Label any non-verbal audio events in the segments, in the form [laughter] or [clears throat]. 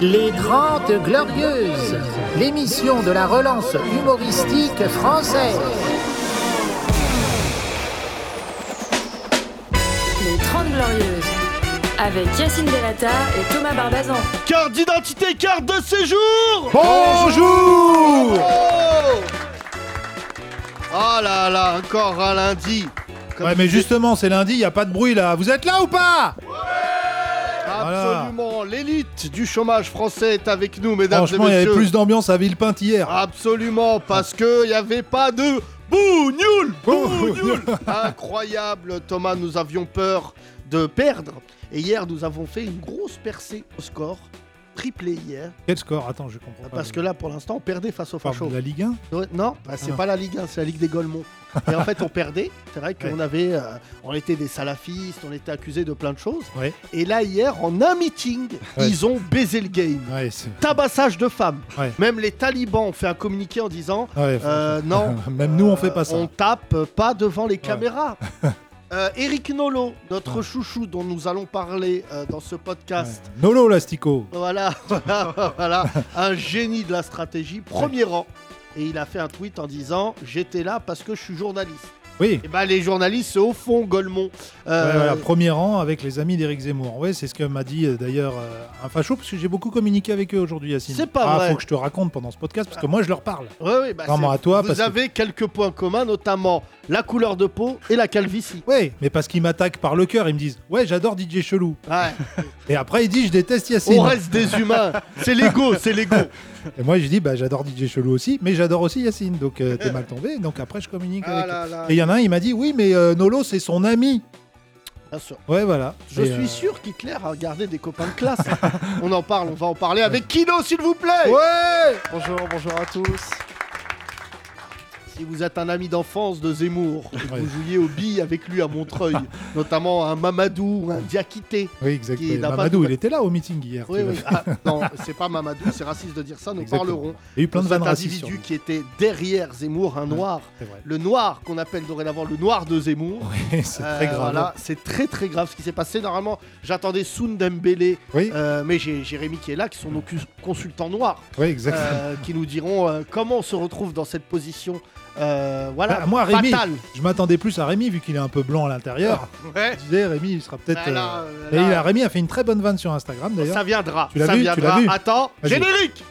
Les Grandes Glorieuses, l'émission de la relance humoristique française. Les 30 Glorieuses, avec Yacine Delata et Thomas Barbazan. Carte d'identité, carte de séjour Bonjour Oh là là, encore un lundi. Comme Ouais, mais justement, c'est lundi, y a pas de bruit là. Vous êtes là ou pas Absolument, l'élite du chômage français est avec nous, mesdames Franchement, et il y avait messieurs. plus d'ambiance à Villepinte hier. Absolument, parce que il n'y avait pas de bougnoul [laughs] Bougnoul Incroyable, Thomas, nous avions peur de perdre. Et hier, nous avons fait une grosse percée au score. Triplé hier. Quel score Attends, je comprends pas. Parce que là, pour l'instant, on perdait face fachos. de la Ligue 1 Ouais, Non, bah, c'est Ah. pas la Ligue 1, c'est la Ligue des Golemons. Et en fait, on perdait. C'est vrai qu'on Ouais. avait, euh, on était des salafistes, on était accusés de plein de choses. Ouais. Et là, hier, en un meeting, Ouais. ils ont baisé le game. Ouais, c'est. Tabassage de femmes. Ouais. Même les talibans ont fait un communiqué en disant Ouais, euh, non. [laughs] Même nous, on fait pas ça. On tape pas devant les caméras. [laughs] Euh, Eric Nolo, notre Ouais. chouchou dont nous allons parler euh, dans ce podcast. Ouais. Nolo, l'astico. Voilà, [laughs] voilà, voilà, un génie de la stratégie, premier rang. Et il a fait un tweet en disant J'étais là parce que je suis journaliste. Oui. Et ben les journalistes, c'est au fond, Golemont. Euh, Ouais, voilà, premier rang avec les amis d'Éric Zemmour. Ouais, c'est ce que m'a dit euh, d'ailleurs euh, un facho, parce que j'ai beaucoup communiqué avec eux aujourd'hui, Yacine. C'est pas ah, vrai. faut que je te raconte pendant ce podcast, parce que moi, je leur parle. ouais, ouais, bah, à toi, Vous parce que- avez quelques points communs, notamment la couleur de peau et la calvitie. [laughs] Ouais, mais parce qu'ils m'attaquent par le cœur, ils me disent Ouais, j'adore DJ Chelou. Ouais, [laughs] Et après, ils disent Je déteste Yacine. on reste des humains. C'est l'ego, c'est l'ego. [laughs] Et moi, j'ai dit Bah, j'adore DJ Chelou aussi, mais j'adore aussi Yacine. Donc, euh, t'es mal tombé. Donc, après, je communique Ah avec là là. Et il y en a un, il m'a dit Oui, mais euh, Nolo, c'est son ami. Bien sûr. Ouais, voilà. Je Et, suis euh, sûr qu'Hitler a regardé des copains de classe. [laughs] on en parle, on va en parler avec Kino, s'il vous plaît. Ouais Bonjour, bonjour à tous. Si vous êtes un ami d'enfance de Zemmour, et que vous jouiez au billes avec lui à Montreuil, [laughs] notamment un Mamadou ou un Diakité. Oui, exactement. Pas Mamadou, il était là au meeting hier. Oui, oui. Ah, non, [laughs] c'est pas Mamadou, c'est raciste de dire ça, nous Exactement. parlerons Il y a eu plein de cet individu qui était derrière Zemmour, un noir. Le noir qu'on appelle dorénavant le noir de Zemmour. Oui, [laughs] c'est Euh, très grave. voilà, c'est très très grave ce qui s'est passé. Normalement, j'attendais Soun Dembélé, Oui, euh, mais j'ai Jérémy qui est là, qui sont nos consultants noirs. oui, exactement. euh, qui nous diront euh, comment on se retrouve dans cette position. Euh, voilà, Bah, moi, Rémi, fatale. Je m'attendais plus à Rémi, vu qu'il est un peu blanc à l'intérieur. [laughs] Ouais. Je disais, Rémi, il sera peut-être. Bah, là, euh, euh, là, Rémi a fait une très bonne vanne sur Instagram d'ailleurs. ça viendra. Tu l'as ça vu, tu viendra. l'as vu Attends, Vas-y. générique.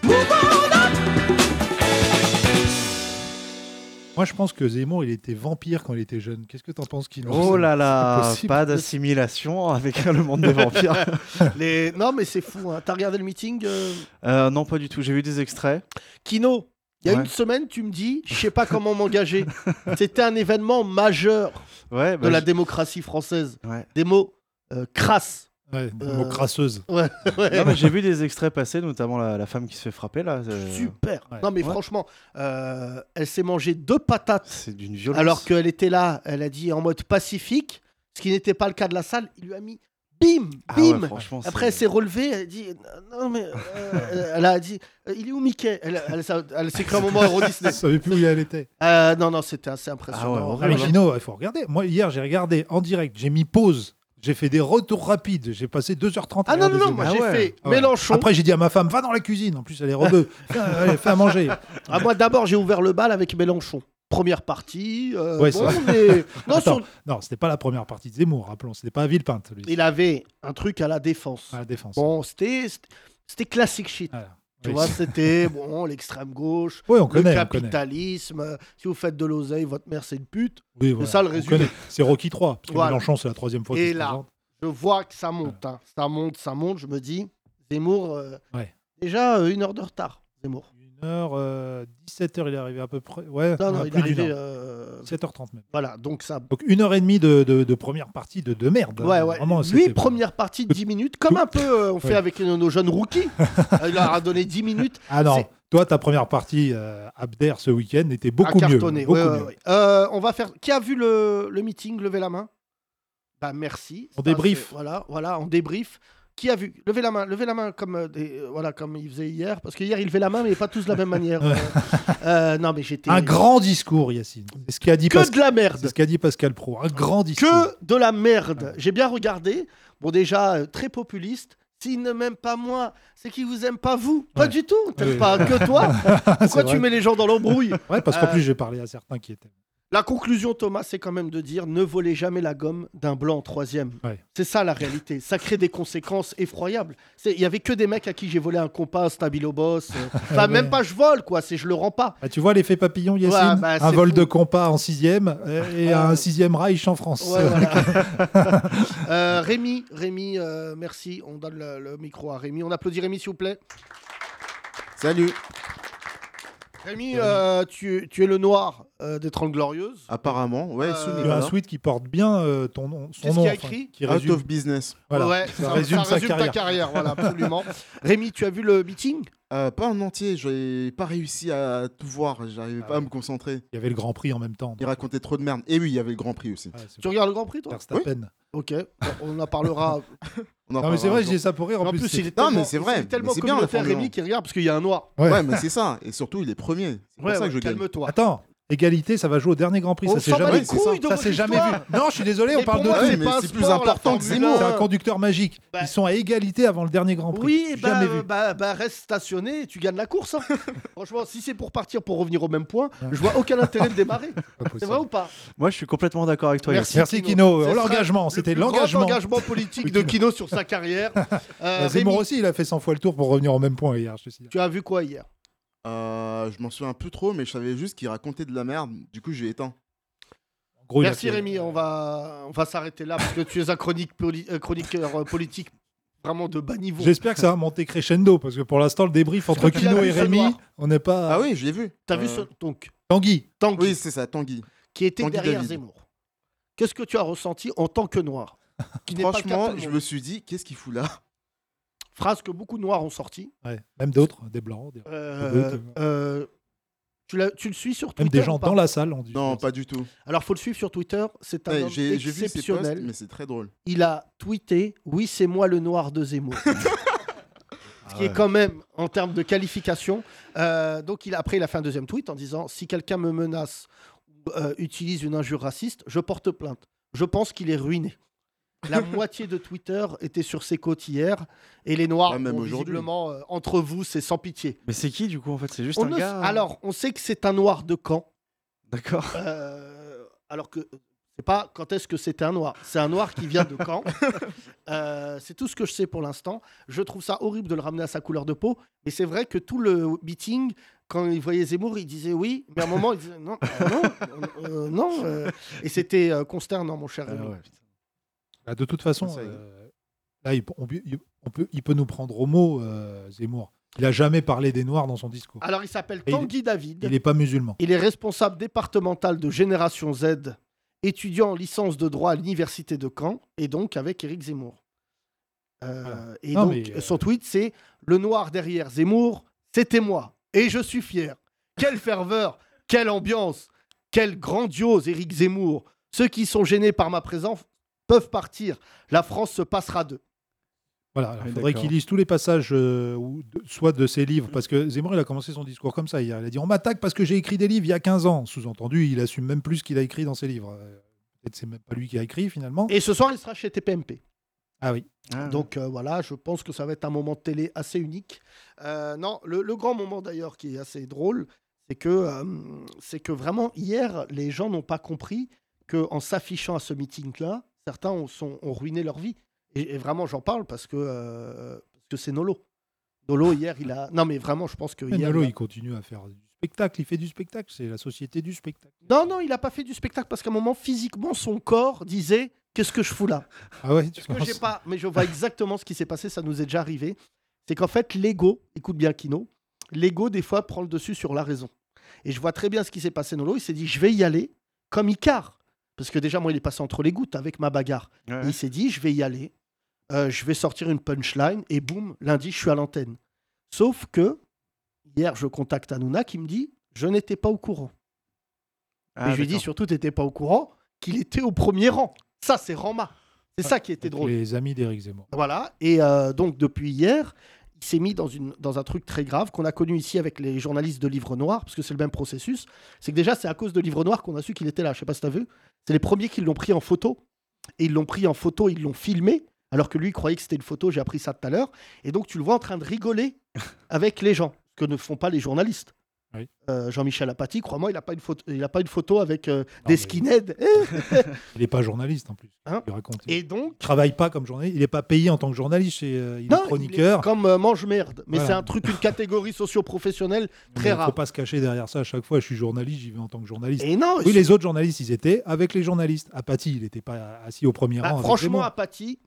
Moi, je pense que Zemmour, il était vampire quand il était jeune. Qu'est-ce que t'en penses, Kino? Oh là là, pas d'assimilation avec [laughs] le monde des vampires. [laughs] Les... Non, mais c'est fou. Hein. T'as regardé le meeting, euh, Euh, non, pas du tout. J'ai vu des extraits. Kino il y a Ouais. une semaine, tu me dis, je sais pas comment m'engager. [laughs] C'était un événement majeur Ouais, de bah, la démocratie française. ouais. Des mots euh, crasses. Ouais, des Euh, mots crasseuse. [laughs] Ouais, ouais. Non, mais j'ai vu des extraits passer, notamment la, la femme qui se fait frapper là. euh, Super. ouais. Non, mais Ouais. franchement, euh, elle s'est mangé deux patates C'est d'une violence. alors qu'elle était là. Elle a dit en mode pacifique, ce qui n'était pas le cas de la salle. Il lui a mis bim, Ah ouais, bim. Après, elle c'est- s'est relevée, elle a dit Non, mais. euh, elle a dit euh, Il est où Mickey? Elle, elle, elle, elle s'est cru un moment Euro Je Disney. savais plus où elle était. Euh, non, non, c'était assez Ah impressionnant. ouais, Ah, mais Kino, il faut regarder. Moi, hier, j'ai regardé en direct. J'ai mis pause. J'ai fait des retours rapides. J'ai passé 2h30. à Ah non, non, non, moi j'ai ouais. fait Ah ouais. Mélenchon. Après, j'ai dit à ma femme, va dans la cuisine. En plus, elle est rebeu. [laughs] Fais, allez, fais à manger. Ah, moi d'abord, j'ai ouvert le bal avec Mélenchon. Première partie. euh, Ouais, bon, ça- mais- [laughs] non, Attends, sur- non, c'était pas la première partie de Zemmour, rappelons. C'était pas Villepinte, lui. Il avait un truc à la défense. À la défense. Bon, c'était c'était classique shit. Voilà. Tu Oui. vois, [laughs] c'était bon, l'extrême gauche, Oui, on le connaît, capitalisme. Si vous faites de l'oseille, votre mère c'est une pute. Oui, voilà, ça, le résumé. C'est Rocky 3, parce que Voilà. Mélenchon, c'est la troisième fois Et se là, présente. Je vois que ça monte, hein. ça monte, ça monte. Je me dis, Zemmour, euh, Ouais. déjà euh, une heure de retard. Zemmour. 1h, 17h, il est arrivé à peu près. Ouais, Non, non, il est arrivé. heure. euh, 7h30 même. Voilà, donc ça. Donc une heure et demie de, de- de première partie de, de merde. hein. Ouais, ouais. Vraiment, Lui, première partie de 10 minutes, comme un peu euh, on [laughs] fait Ouais. avec nos, nos jeunes rookies. Euh, [laughs] il leur a donné 10 minutes. Ah non, toi, ta première partie, euh, Abder, ce week-end, était beaucoup mieux. Beaucoup Ouais, ouais, mieux. ouais. Euh, on va faire. Qui a vu le, le meeting Levez la main? Bah merci. On débrief. Voilà, voilà, on débrief. Qui a vu? Levez la main, levez la main comme, euh, des, euh, voilà, comme il faisait hier. Parce que hier, il levait la main, mais pas tous de la même manière. Euh, euh, non, mais j'étais. Un grand discours, Yacine. C'est ce qu'a dit, Que Pascal- de la merde. c'est ce qu'a dit Pascal Pro. Un grand discours. Que de la merde. J'ai bien regardé. Bon, déjà, euh, très populiste. S'il ne m'aime pas moi, c'est qu'il vous aime pas vous. Pas Ouais. du tout. T'aimes Oui. pas que toi. [laughs] Pourquoi tu vrai. mets les gens dans l'embrouille Ouais, parce qu'en Euh, plus, j'ai parlé à certains qui étaient. La conclusion, Thomas, c'est quand même de dire ne volez jamais la gomme d'un blanc en troisième. Ouais. C'est ça la réalité. Ça crée des conséquences effroyables. Il y avait que des mecs à qui j'ai volé un compas, un stabilo boss. euh, [laughs] Enfin, Ouais. même pas je vole, quoi. C'est je le rends pas. Ah, tu vois l'effet papillon, Yacine Ouais, bah, Un vol fou. de compas en sixième et et un sixième Reich en France. Ouais, voilà. [laughs] Euh, Rémi, Rémi, euh, merci. On donne le, le micro à Rémi. On applaudit Rémi, s'il vous plaît. Salut. Rémi, euh, tu, tu es le noir euh, des 30 Glorieuses. Apparemment, ouais, Euh, Tu as Nicolas. un tweet qui porte bien euh, ton nom, son Qu'est-ce nom. qu'il y a enfin, écrit qui Out résume, of business. voilà, ouais, ça, résume sa carrière. ta carrière, voilà, absolument. [laughs] Rémi, tu as vu le meeting? Euh, pas en entier, j'ai pas réussi à tout voir, j'arrivais Ah pas à me concentrer. Il y avait le Grand Prix en même temps. Il racontait trop de merde. Et oui, il y avait le Grand Prix aussi. Tu regardes le Grand Prix, toi? Verstappen. Ok, bon, on en parlera. [laughs] On en Non, mais c'est parlera vrai, je dis ça pour rire. En, En plus, il est Non, tellement, mais c'est vrai, tellement mais bien, communautaire, Formule Rémi, 1. qui regarde parce qu'il y a un noir. Ouais. Ouais, mais c'est ça. Et surtout, il est premier. C'est pour Ouais, ça ouais, que je gagne. calme-toi. Attends, égalité, ça va jouer au dernier Grand Prix. Ça s'est jamais, ça. s'est vu. Non, je suis désolé, Mais on parle de. moi, c'est mais plus important que Zemmour. C'est 1. un conducteur magique. Bah- Ils sont à égalité avant le dernier Grand Prix. Oui, bah, jamais vu. bah, bah, reste stationné et tu gagnes la course. hein. [laughs] Franchement, si c'est pour partir pour revenir au même point, Ouais. je vois aucun intérêt de démarrer. C'est vrai ou pas? Moi, je suis complètement d'accord avec toi. Merci. Merci Kino. L'engagement, le c'était l'engagement. engagement politique de Kino sur sa carrière. [laughs] Euh, Zemmour aussi, il a fait 100 fois le tour pour revenir au même point hier. Tu as vu quoi hier? Euh, je m'en souviens plus trop, mais je savais juste qu'il racontait de la merde. Du coup, j'ai éteint. En gros, il a Merci Rémi, on va, on va s'arrêter là parce que tu es un chronique poli- euh, chroniqueur euh, politique vraiment de bas niveau. J'espère que ça va monter crescendo parce que pour l'instant, le débrief entre que tu l'as Kino vu, et ce Rémi, on n'est pas. Ah oui, je l'ai vu. T'as vu ce donc Tanguy, Tanguy Oui, c'est ça, Tanguy. qui était Tanguy derrière David. Zemmour. Qu'est-ce que tu as ressenti en tant que noir Qui n'est pas le cas de tout Franchement, le je monde. me suis dit, qu'est-ce qu'il fout là? Phrase que beaucoup de noirs ont sorti. ouais, même d'autres, des blancs, des- Euh, euh, tu, le suis sur Twitter même des gens dans la salle. On dit Non, pas du tout. Alors faut le suivre sur Twitter. C'est un Ouais, homme J'ai j'ai vu ses posts, exceptionnel. mais c'est très drôle. Il a tweeté "Oui, c'est moi le noir de Zemmour." [laughs] Ce qui est quand même en termes de qualification. Euh, donc il, après, il a fait un deuxième tweet en disant Si quelqu'un me menace ou euh, utilise une injure raciste, je porte plainte. Je pense qu'il est ruiné. La [laughs] moitié de Twitter était sur ses côtes hier. Et les Noirs, Ah, même aujourd'hui. visiblement, euh, entre vous, c'est sans pitié. Mais c'est qui du coup en fait? C'est juste On un ne- gars. euh, Alors, on sait que c'est un noir de Caen. D'accord. Euh, alors que c'est pas quand est-ce que c'était un noir. C'est un noir qui vient de Caen. [laughs] Euh, c'est tout ce que je sais pour l'instant. Je trouve ça horrible de le ramener à sa couleur de peau. Mais c'est vrai que tout le meeting, quand il voyait Zemmour, il disait oui. Mais à un moment, il disait non, euh, non, euh, non. euh. et c'était euh, consternant, mon cher Ah ouais. Bah, de toute façon, Ça euh, là, il, on, peut- il- on peut, il peut nous prendre au mot, euh, Zemmour. Il a jamais parlé des Noirs dans son discours. Alors, il s'appelle il- Tanguy David. Il n'est pas musulman. Il est responsable départemental de Génération Z, étudiant en licence de droit à l'université de Caen, et donc avec Éric Zemmour. Euh, Voilà. Et Non, donc, euh, son tweet, c'est Le noir derrière Zemmour, c'était moi. Et je suis fier. Quelle ferveur, quelle ambiance, quel grandiose Éric Zemmour. Ceux qui sont gênés par ma présence peuvent partir. La France se passera d'eux. Voilà, il Oui, faudrait qu'il lise tous les passages, euh, ou de- soit de ses livres, parce que Zemmour, il a commencé son discours comme ça hier. Il a dit On m'attaque parce que j'ai écrit des livres il y a 15 ans. Sous-entendu, il assume même plus ce qu'il a écrit dans ses livres. Euh, Peut-être c'est même pas lui qui a écrit finalement. Et ce soir, il sera chez TPMP. Ah oui. Ah, Donc euh, voilà, je pense que ça va être un moment de télé assez unique. Euh, non, le, le grand moment d'ailleurs qui est assez drôle, c'est que, euh, c'est que vraiment hier, les gens n'ont pas compris qu'en s'affichant à ce meeting-là, certains ont, sont- ont ruiné leur vie. Et, et vraiment, j'en parle parce que euh, parce que c'est Nolo. Nolo hier, il a. Non mais vraiment, je pense que Mais hier. Nolo, il a- il continue à faire du spectacle. Il fait du spectacle. C'est la société du spectacle. Non, non, il n'a pas fait du spectacle parce qu'à un moment, physiquement, son corps disait Qu'est-ce que je fous là? Ah ouais, tu que j'ai pas, mais je vois exactement ce qui s'est passé, ça nous est déjà arrivé. C'est qu'en fait, l'ego, écoute bien Kino, l'ego des fois prend le dessus sur la raison. Et je vois très bien ce qui s'est passé Nolo, il s'est dit je vais y aller comme Icar. Parce que déjà, moi, il est passé entre les gouttes avec ma bagarre. ouais. Il s'est dit je vais y aller, euh, je vais sortir une punchline, et boum, lundi, je suis à l'antenne. Sauf que, hier, je contacte Hanouna qui me dit je n'étais pas au courant. Ah, et je lui dis surtout, tu n'étais pas au courant qu'il était au premier rang. Ça, c'est Rama. C'est ça qui était drôle. Les amis d'Éric Zemmour. Voilà. Et euh, donc, depuis hier, il s'est mis dans, un truc très grave qu'on a connu ici avec les journalistes de Livre Noir, parce que c'est le même processus. C'est que déjà, c'est à cause de Livre Noir qu'on a su qu'il était là. Je sais pas si tu as vu. C'est les premiers qui l'ont pris en photo. Et ils l'ont pris en photo, ils l'ont filmé alors que lui croyait que c'était une photo. J'ai appris ça tout à l'heure. Et donc tu le vois en train de rigoler avec les gens, que ne font pas les journalistes. Oui. Euh, Jean-Michel Apathy, crois-moi, il n'a pas, une photo- il a pas une photo avec euh, des mais- skinheads. [laughs] Il n'est pas journaliste en plus. Hein il raconte. Et donc, Il travaille pas comme journaliste. Il n'est pas payé en tant que journaliste. Chez, euh, il non, est il chroniqueur. est comme euh, mange-merde. Mais Voilà. c'est un truc, une catégorie socio-professionnelle [laughs] Mais très Il ne rare. faut pas se cacher derrière ça à chaque fois. Je suis journaliste, j'y vais en tant que journaliste. Et non, Oui, les autres journalistes, ils étaient avec les journalistes. Apathy, il n'était pas assis au premier Bah, rang. franchement. Apathy,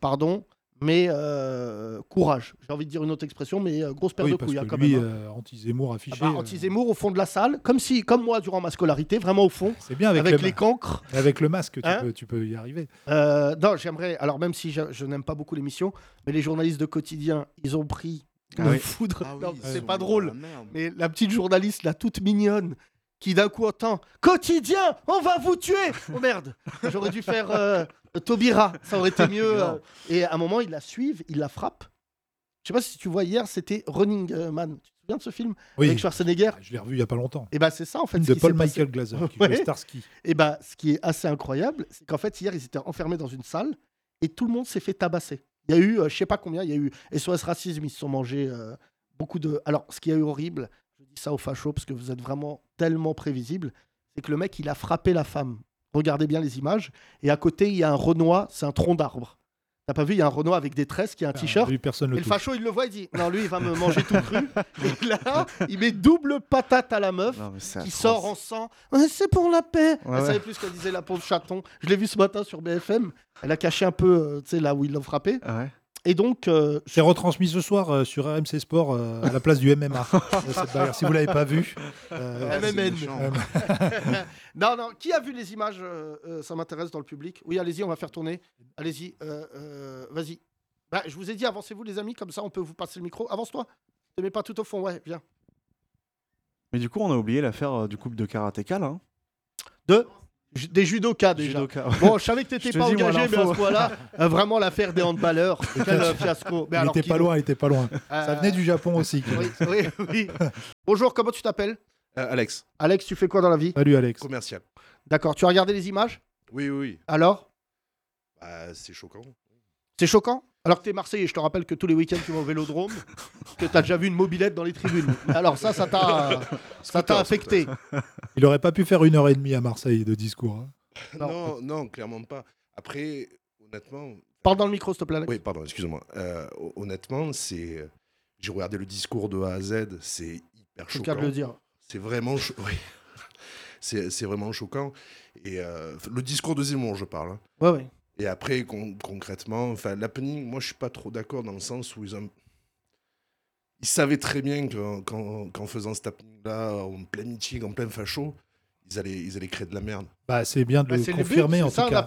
pardon, mais euh, courage. J'ai envie de dire une autre expression, mais euh, grosse paire Oui, de parce couilles hein, que quand lui, même. hein. euh, anti-Zemmour Ah affiché. bah, euh, Anti-Zemmour au fond de la salle, comme si, comme moi durant ma scolarité, vraiment au fond, C'est bien avec, avec, le, les cancres. avec le masque, tu, Hein peux, tu peux y arriver. Euh, non, j'aimerais. Alors même si je, je n'aime pas beaucoup l'émission, mais les journalistes de quotidien, ils ont pris Ah oui. foudre. Ah oui, Non, ils c'est pas drôle. la. Mais la petite journaliste, là, toute mignonne, qui d'un coup entend Quotidien, on va vous tuer Oh merde J'aurais dû faire euh, Taubira, ça aurait été mieux. euh. Et à un moment, ils la suivent, ils la frappent. Je sais pas si tu vois hier, c'était Running Man. Tu te souviens de ce film Oui, Avec Schwarzenegger je l'ai revu il n'y a pas longtemps. Et ben c'est ça en fait. ce de qui Paul s'est passé. Michael Glaser, qui [laughs] Ouais. jouait Starsky. Et ben ce qui est assez incroyable, c'est qu'en fait, hier, ils étaient enfermés dans une salle et tout le monde s'est fait tabasser. Il y a eu, euh, je sais pas combien, il y a eu SOS Racisme, ils se sont mangés euh, beaucoup de. Alors, ce qui a eu horrible, dis ça aux fachos parce que vous êtes vraiment tellement prévisible, c'est que le mec, il a frappé la femme. Regardez bien les images. Et à côté, il y a un Renoir, c'est un tronc d'arbre. T'as pas vu, il y a un Renoir avec des tresses qui a un t-shirt. Personne Et le le facho, il le voit, il dit Non, lui, il va me manger tout cru. [laughs] Et là, il met double patate à la meuf Non, qui sort en sang. Ouais, c'est pour la paix. Ouais, Elle ouais. savait plus ce qu'elle disait, la pauvre chaton. Je l'ai vu ce matin sur BFM. Elle a caché un peu, euh, tu sais, là où ils l'ont frappé. Et donc, euh, C'est retransmis ce soir euh, sur RMC Sport euh, à la place du MMA. [laughs] Euh, si vous l'avez pas vu, euh, MMN. [laughs] non, non, qui a vu les images euh, euh, Ça m'intéresse dans le public. Oui, allez-y, on va faire tourner. Allez-y, euh, euh, vas-y. Bah, je vous ai dit, avancez-vous, les amis, comme ça, on peut vous passer le micro. Avance-toi. Te mets pas tout au fond, ouais, viens. Mais du coup, on a oublié l'affaire euh, du couple de karatéka là. hein. De Des judokas, déjà. Judoka. Bon, je savais que t'étais pas dis, moi, engagé, mais à ce point-là, euh, vraiment l'affaire des handballeurs, [laughs] quel fiasco. Mais il alors, était pas loin, il était pas loin. Ça euh, venait du Japon aussi. Oui, oui, oui. Bonjour, comment tu t'appelles? Euh, Alex, Alex, tu fais quoi dans la vie? Salut Alex. commercial. D'accord, tu as regardé les images? Oui, oui, oui. Alors? Bah, c'est choquant. C'est choquant? Alors que t'es Marseillais, je te rappelle que tous les week-ends tu vas au vélodrome, que t'as déjà vu une mobilette dans les tribunes. Alors ça, ça t'a ça t'a affecté. Il aurait pas pu faire une heure et demie à Marseille de discours. hein. Non. Non, non, clairement pas. Après, honnêtement. Parle dans le micro, s'il te plaît. Alex. Oui, pardon, excuse-moi. Euh, hon- honnêtement, c'est. J'ai regardé le discours de A à Z, c'est hyper C'est le cas choquant. de le dire. C'est vraiment. cho- oui. [laughs] C'est c'est vraiment choquant. Et euh, le discours de Zemmour, je parle. hein. Ouais, ouais. Et après, con- concrètement, enfin, l'happening, moi, je suis pas trop d'accord dans le sens où ils ont. Ils savaient très bien qu'en qu'en- qu'en faisant cet happening-là, en plein meeting, en plein facho, ils allaient, ils allaient créer de la merde. Bah, c'est bien de Bah, le le but, confirmer c'est en ça, tout cas.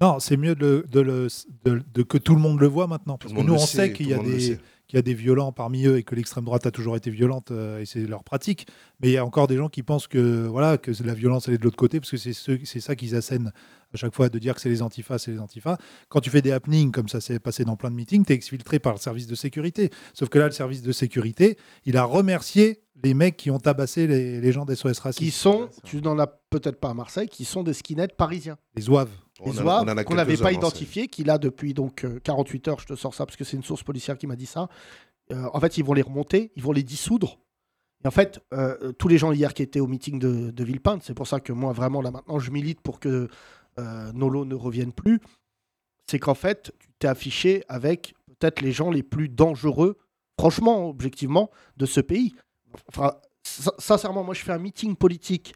Non, c'est mieux de, le- de le- de- de- que tout le monde le voit maintenant. Parce que le nous, on le sait sait, qu'il y, a le monde le des- sait. qu'il y a des violents parmi eux et que l'extrême droite a toujours été violente euh, et c'est leur pratique. Mais il y a encore des gens qui pensent que, voilà, que la violence, elle est de l'autre côté parce que c'est ça qu'ils assènent à chaque fois de dire que c'est les antifas, c'est les antifas. Quand tu fais des happenings comme ça s'est passé dans plein de meetings, tu es exfiltré par le service de sécurité. Sauf que là, le service de sécurité, il a remercié les mecs qui ont tabassé les, les gens d'SOS Qui Racisme, sont, tu n'en as peut-être pas à Marseille, qui sont des skinheads parisiens. les zouaves. On Les a qu'on n'avait pas identifiés, qu'il a depuis donc euh, 48 heures, je te sors ça parce que c'est une source policière qui m'a dit ça. Euh, en fait, ils vont les remonter, ils vont les dissoudre. Et en fait, euh, euh, tous les gens hier qui étaient au meeting de, de Villepinte, c'est pour ça que moi, vraiment, là maintenant, je milite pour que euh, Nolo ne revienne plus. C'est qu'en fait, tu t'es affiché avec peut-être les gens les plus dangereux, franchement, objectivement, de ce pays. Sincèrement, moi, je fais un meeting politique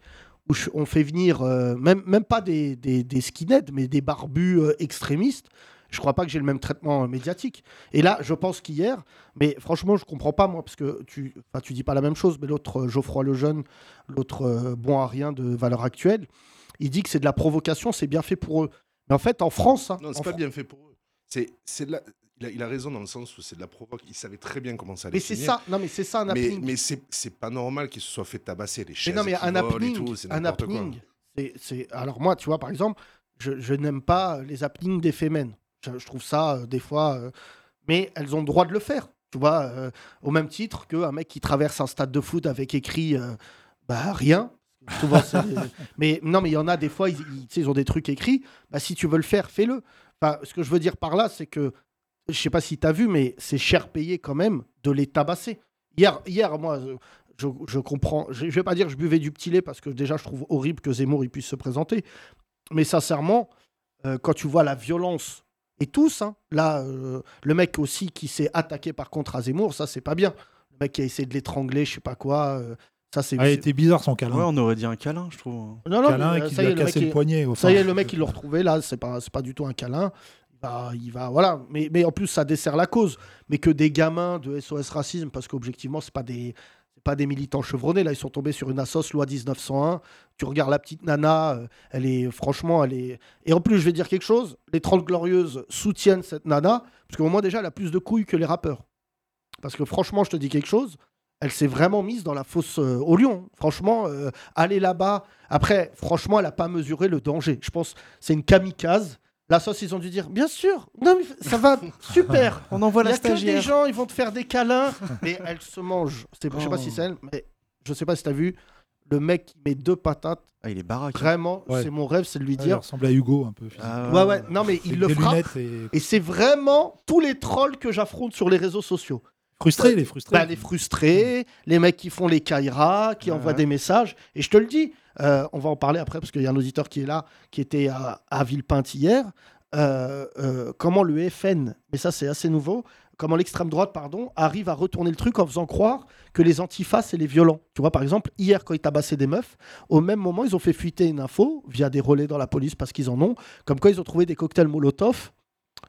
où on fait venir euh, même, même pas des, des, skinheads, mais des barbus euh, extrémistes. Je crois pas que j'ai le même traitement euh, médiatique. Et là, je pense qu'hier, mais franchement, je comprends pas moi, parce que tu, tu dis pas la même chose, mais l'autre euh, Geoffroy Lejeune, l'autre euh, bon à rien de valeur actuelle, il dit que c'est de la provocation, c'est bien fait pour eux. Mais en fait, en France, hein, Non, c'est pas Fran- bien fait pour eux. C'est, c'est de la- il, a, il a raison dans le sens où c'est de la provoque. Il savait très bien comment ça allait mais c'est ça, non mais c'est ça un Mais, happening. mais c'est, c'est pas normal qu'il se soit fait tabasser les Mais chaises. non, mais un volent et happening, tout, c'est un happening, c'est- c'est... Alors moi, tu vois, par exemple, je, je n'aime pas les happenings des femmes. Je, je trouve ça, euh, des fois... euh, Mais elles ont le droit de le faire, tu vois, euh, au même titre qu'un mec qui traverse un stade de foot avec écrit bah, rien. C'est- mais non, mais il y en a des fois, ils, ont des trucs écrits. Bah, si tu veux le faire, fais-le. Ce que je veux dire par là, c'est que, je sais pas si tu as vu, mais c'est cher payé quand même de les tabasser. Hier, hier moi, euh, je, comprends. Je, je vais pas dire que je buvais du petit lait parce que déjà, je trouve horrible que Zemmour puisse se présenter. Mais sincèrement, euh, quand tu vois la violence et tous, hein, là, euh, le mec aussi qui s'est attaqué par contre à Zemmour, ça c'est pas bien. Le mec qui a essayé de l'étrangler, je sais pas quoi. euh, ça c'est. Ah, était bizarre son câlin. Ouais, on aurait dit un câlin, je trouve. Non, non, câlin mais, et euh, qui ça lui a est, cassé le est- poignet. Ça y est, le mec, il l'a retrouvé là, c'est pas, c'est pas du tout un câlin. Va, il va, voilà. Mais, mais en plus, ça dessert la cause. Mais que des gamins de SOS Racisme, parce qu'objectivement, c'est pas des. Pas des militants chevronnés, là ils sont tombés sur une assos loi 1901. Tu regardes la petite nana, euh, elle est franchement, elle est. Et en plus, je vais dire quelque chose les 30 Glorieuses soutiennent cette nana, parce qu'au moins déjà, elle a plus de couilles que les rappeurs. Parce que franchement, je te dis quelque chose, elle s'est vraiment mise dans la fosse euh, au lion. Franchement, euh, aller là-bas. Après, franchement, elle n'a pas mesuré le danger. Je pense que c'est une kamikaze. La sauce, ils ont dû dire, bien sûr, non, mais ça va [laughs] super. On envoie Il la y a que des stagiaire. gens, ils vont te faire des câlins. [laughs] mais elle se mange. C'est- Je sais pas Oh. si c'est elle, mais je sais pas si tu as vu. Le mec qui met deux patates, Ah, il est baraque. hein. vraiment, Ouais. c'est mon rêve, c'est de lui ouais, il dire. ressemble à Hugo un peu. Ah, Ouais, ouais, non, mais Avec il le des frappe. lunettes et Et c'est vraiment tous les trolls que j'affronte sur les réseaux sociaux. Frustré, les frustrés. Bah, les frustrés, les mecs qui font les Kaira, qui envoient des messages. Et je te le dis, euh, on va en parler après parce qu'il y a un auditeur qui est là, qui était à, à Villepinte hier. Euh, euh, comment le FN, mais ça c'est assez nouveau, comment l'extrême droite, pardon, arrive à retourner le truc en faisant croire que les antifas c'est les violents. Tu vois, par exemple, hier quand ils tabassaient des meufs, au même moment ils ont fait fuiter une info via des relais dans la police parce qu'ils en ont, comme quoi ils ont trouvé des cocktails Molotov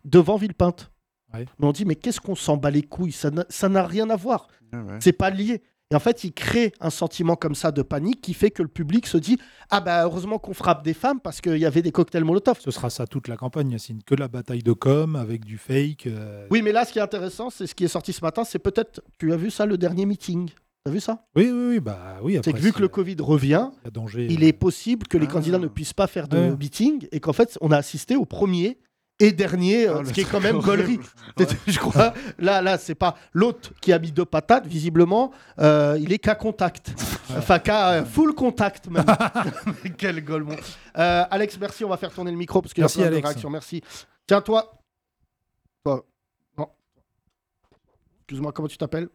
devant Villepinte. Ouais. Mais on dit, mais qu'est-ce qu'on s'en bat les couilles? Ça n'a- Ça n'a rien à voir. Ouais, ouais. C'est pas lié. Et en fait, il crée un sentiment comme ça de panique qui fait que le public se dit Ah bah heureusement qu'on frappe des femmes parce qu'il y avait des cocktails Molotov. Ce sera ça toute la campagne, Yacine. Que la bataille de com avec du fake. euh, Oui, mais là, ce qui est intéressant, c'est ce qui est sorti ce matin, c'est peut-être. Tu as vu ça, le dernier meeting? T'as vu ça? Oui, oui, oui, bah oui. C'est que vu que le Covid revient, danger. il est possible que les Ah. candidats ne puissent pas faire de Ouais. meeting et qu'en fait, on a assisté au premier et dernier, euh, Oh, ce qui est quand même gaulerie. horrible. [laughs] Je crois. Là, là, c'est pas l'autre qui a mis deux patates. Visiblement, euh, il est qu'à contact. Enfin, qu'à euh, full contact même. [laughs] Quel golemon. Euh, Alex, merci. On va faire tourner le micro parce qu'il y a plein de Alex. réactions. Merci. Tiens, toi. Non. Excuse-moi, comment tu t'appelles?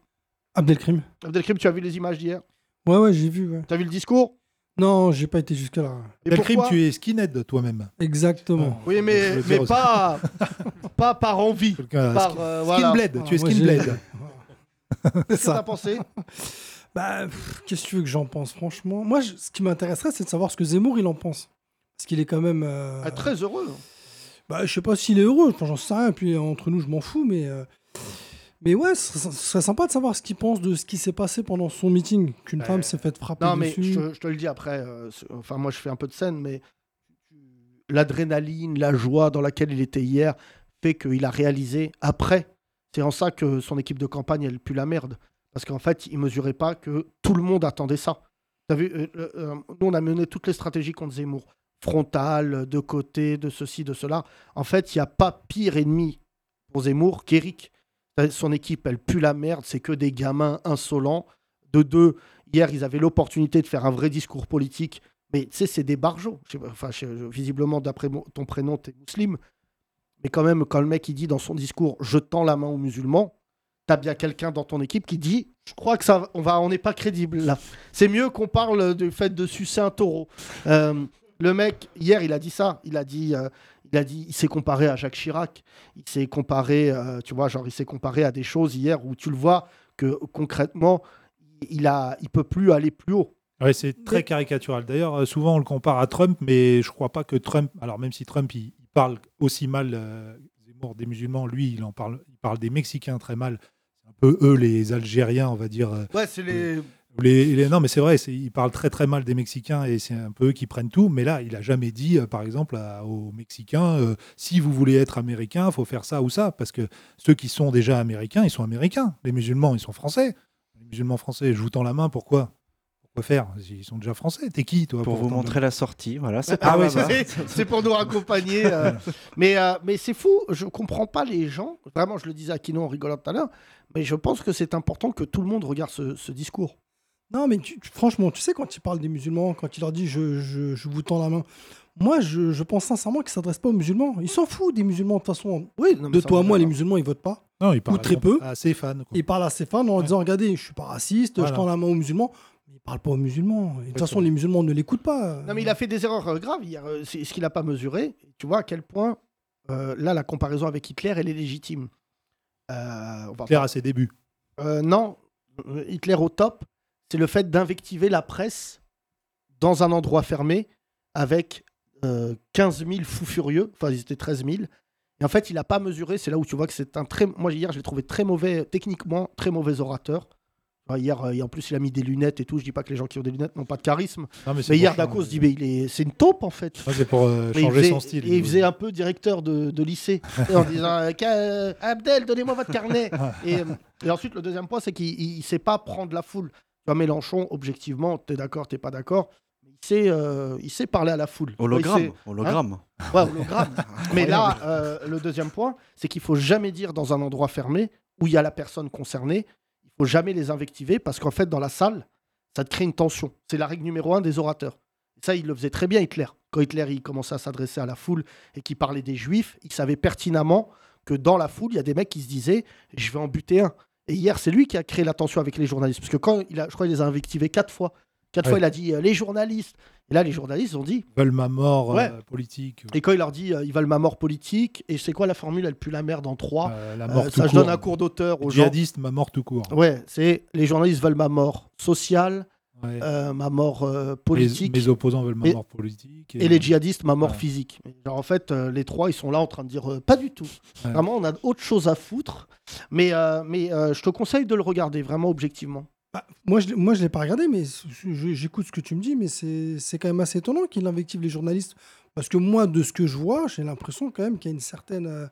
Abdelkrim. Abdelkrim, tu as vu les images d'hier? Ouais, ouais, j'ai vu. Ouais. Tu as vu le discours? Non, j'ai pas été jusque-là. Crime tu es skinhead toi-même Exactement. Oui, Je mais, mais pas, pas par envie. Par, skin- euh, voilà. Skinblade, tu es skinblade. Qu'est-ce que [laughs] t'as pensé? Bah, qu'est-ce que tu veux que j'en pense, franchement? Moi, je- ce qui m'intéresserait, c'est de savoir ce que Zemmour, il en pense. Parce qu'il est quand même. euh, Ah, Très heureux. Bah, je sais pas s'il est heureux, j'en sais rien. Puis entre nous, je m'en fous, mais. euh, Mais ouais, ce serait, ce serait sympa de savoir ce qu'il pense de ce qui s'est passé pendant son meeting. Qu'une Ouais. femme s'est faite frapper Non, mais dessus. je, te- je te le dis après. euh, enfin, moi, je fais un peu de scène, mais l'adrénaline, la joie dans laquelle il était hier fait qu'il a réalisé après. C'est en ça que son équipe de campagne, elle pue la merde. Parce qu'en fait, il mesurait pas que tout le monde attendait ça. T'as vu, euh, euh, nous, on a mené toutes les stratégies contre Zemmour. Frontal, de côté, de ceci, de cela. En fait, il n'y a pas pire ennemi pour Zemmour qu'Éric. Son équipe, elle pue la merde. C'est que des gamins insolents. De deux, hier, ils avaient l'opportunité de faire un vrai discours politique. Mais tu sais, c'est des barjots. Enfin, visiblement, d'après ton prénom, tu es musulman. Mais quand même, quand le mec il dit dans son discours Je tends la main aux musulmans, t'as bien quelqu'un dans ton équipe qui dit Je crois que ça, on va, on n'est pas crédible là. C'est mieux qu'on parle du fait de sucer un taureau. Euh, le mec, hier, il a dit ça. Il a dit. euh, il a dit, il s'est comparé à Jacques Chirac. Il s'est comparé, euh, tu vois, genre, il s'est comparé à des choses hier où tu le vois que concrètement, il a, il peut plus aller plus haut. Ouais, c'est très caricatural. D'ailleurs, euh, souvent on le compare à Trump, mais je crois pas que Trump. Alors même si Trump il, il parle aussi mal euh, Zemmour des musulmans, lui il en parle, il parle des Mexicains très mal. C'est un peu eux les Algériens, on va dire. Ouais, c'est les. Les- les- non, mais c'est vrai, il parle très très mal des Mexicains et c'est un peu eux qui prennent tout. Mais là, il a jamais dit, euh, par exemple, à- aux Mexicains, euh, si vous voulez être américain, faut faire ça ou ça, parce que ceux qui sont déjà américains, ils sont américains. Les musulmans, ils sont français. Les musulmans français, je vous tends la main, pourquoi? Pourquoi faire? Ils sont déjà français. T'es qui, toi Pour vous montrer la sortie, voilà. C'est Ah ouais, c'est- hein. c'est pour nous raccompagner. euh. [laughs] mais euh, mais c'est fou, je comprends pas les gens. Vraiment, je le disais à Kino en rigolant tout à l'heure, mais je pense que c'est important que tout le monde regarde ce, ce discours. Non, mais tu- tu- franchement, tu sais, quand il parle des musulmans, quand il leur dit je, je, je vous tends la main, moi, je, je pense sincèrement qu'il ne s'adresse pas aux musulmans. Il s'en fout des musulmans, de toute façon. Oui, non, de toi à moi, les musulmans, ils votent pas. Non, il parle très peu. à ses fans. quoi. Il parle à ses fans en Ouais. disant Regardez, je suis pas raciste, Voilà. je tends la main aux musulmans. Mais il parle pas aux musulmans. Et De toute façon, les musulmans ne l'écoutent pas. Non, mais il a fait des erreurs euh, graves hier. euh, C'est ce qu'il n'a pas mesuré. Tu vois à quel point, euh, là, la comparaison avec Hitler, elle est légitime. Euh, on va pas- à ses débuts. Euh, non, Hitler au top, c'est le fait d'invectiver la presse dans un endroit fermé avec euh, 15 000 fous furieux. Enfin, ils étaient 13 000. Et en fait, il n'a pas mesuré. C'est là où tu vois que c'est un très. Moi, hier, je l'ai trouvé très mauvais, techniquement, très mauvais orateur. Enfin, Hier, euh, et en plus, il a mis des lunettes et tout. Je dis pas que les gens qui ont des lunettes n'ont pas de charisme. Non, mais hier, pour Daco changer- se dit, mais il est... c'est une taupe en fait. C'est pour euh, changer faisait- son style. Et il faisait un peu directeur de, de lycée en disant euh, Abdel, donnez-moi votre carnet. [laughs] et, et ensuite, le deuxième point, c'est qu'il ne sait pas prendre la foule. Tu vois, Mélenchon, objectivement, tu es d'accord, tu pas d'accord. Il sait, euh, il sait parler à la foule. Hologramme, Il sait- hologramme. Hein Ouais, hologramme. [laughs] Mais là, euh, le deuxième point, c'est qu'il faut jamais dire dans un endroit fermé où il y a la personne concernée, il faut jamais les invectiver parce qu'en fait, dans la salle, ça te crée une tension. C'est la règle numéro un des orateurs. Et ça, il le faisait très bien, Hitler. Quand Hitler il commençait à s'adresser à la foule et qu'il parlait des juifs, il savait pertinemment que dans la foule, il y a des mecs qui se disaient Je vais en buter un. Et hier, c'est lui qui a créé la tension avec les journalistes. Parce que quand il a, je crois qu'il les a invectivés quatre fois. Quatre Ouais. fois, il a dit euh, Les journalistes. Et là, les journalistes ont dit Ils veulent ma mort euh, politique. et quand il leur dit euh, ils veulent ma mort politique, et c'est quoi la formule? Elle pue la merde en trois. Euh, la mort ça, je donne un cours d'auteur aux gens. Djihadiste, ma mort tout court. Ouais, c'est les journalistes veulent ma mort sociale, Ouais. euh, ma mort euh, politique, Mes, opposants veulent ma Et- mort politique. et les djihadistes ma mort physique. Genre, en fait, euh, les trois, ils sont là en train de dire euh, pas du tout. Ouais. Vraiment, on a autre chose à foutre. Mais, euh, mais euh, je te conseille de le regarder vraiment objectivement. Bah, moi, je ne l'ai pas regardé, mais j'écoute ce que tu me dis, mais c'est c'est quand même assez étonnant qu'il invective les journalistes. Parce que moi, de ce que je vois, j'ai l'impression quand même qu'il y a une certaine euh,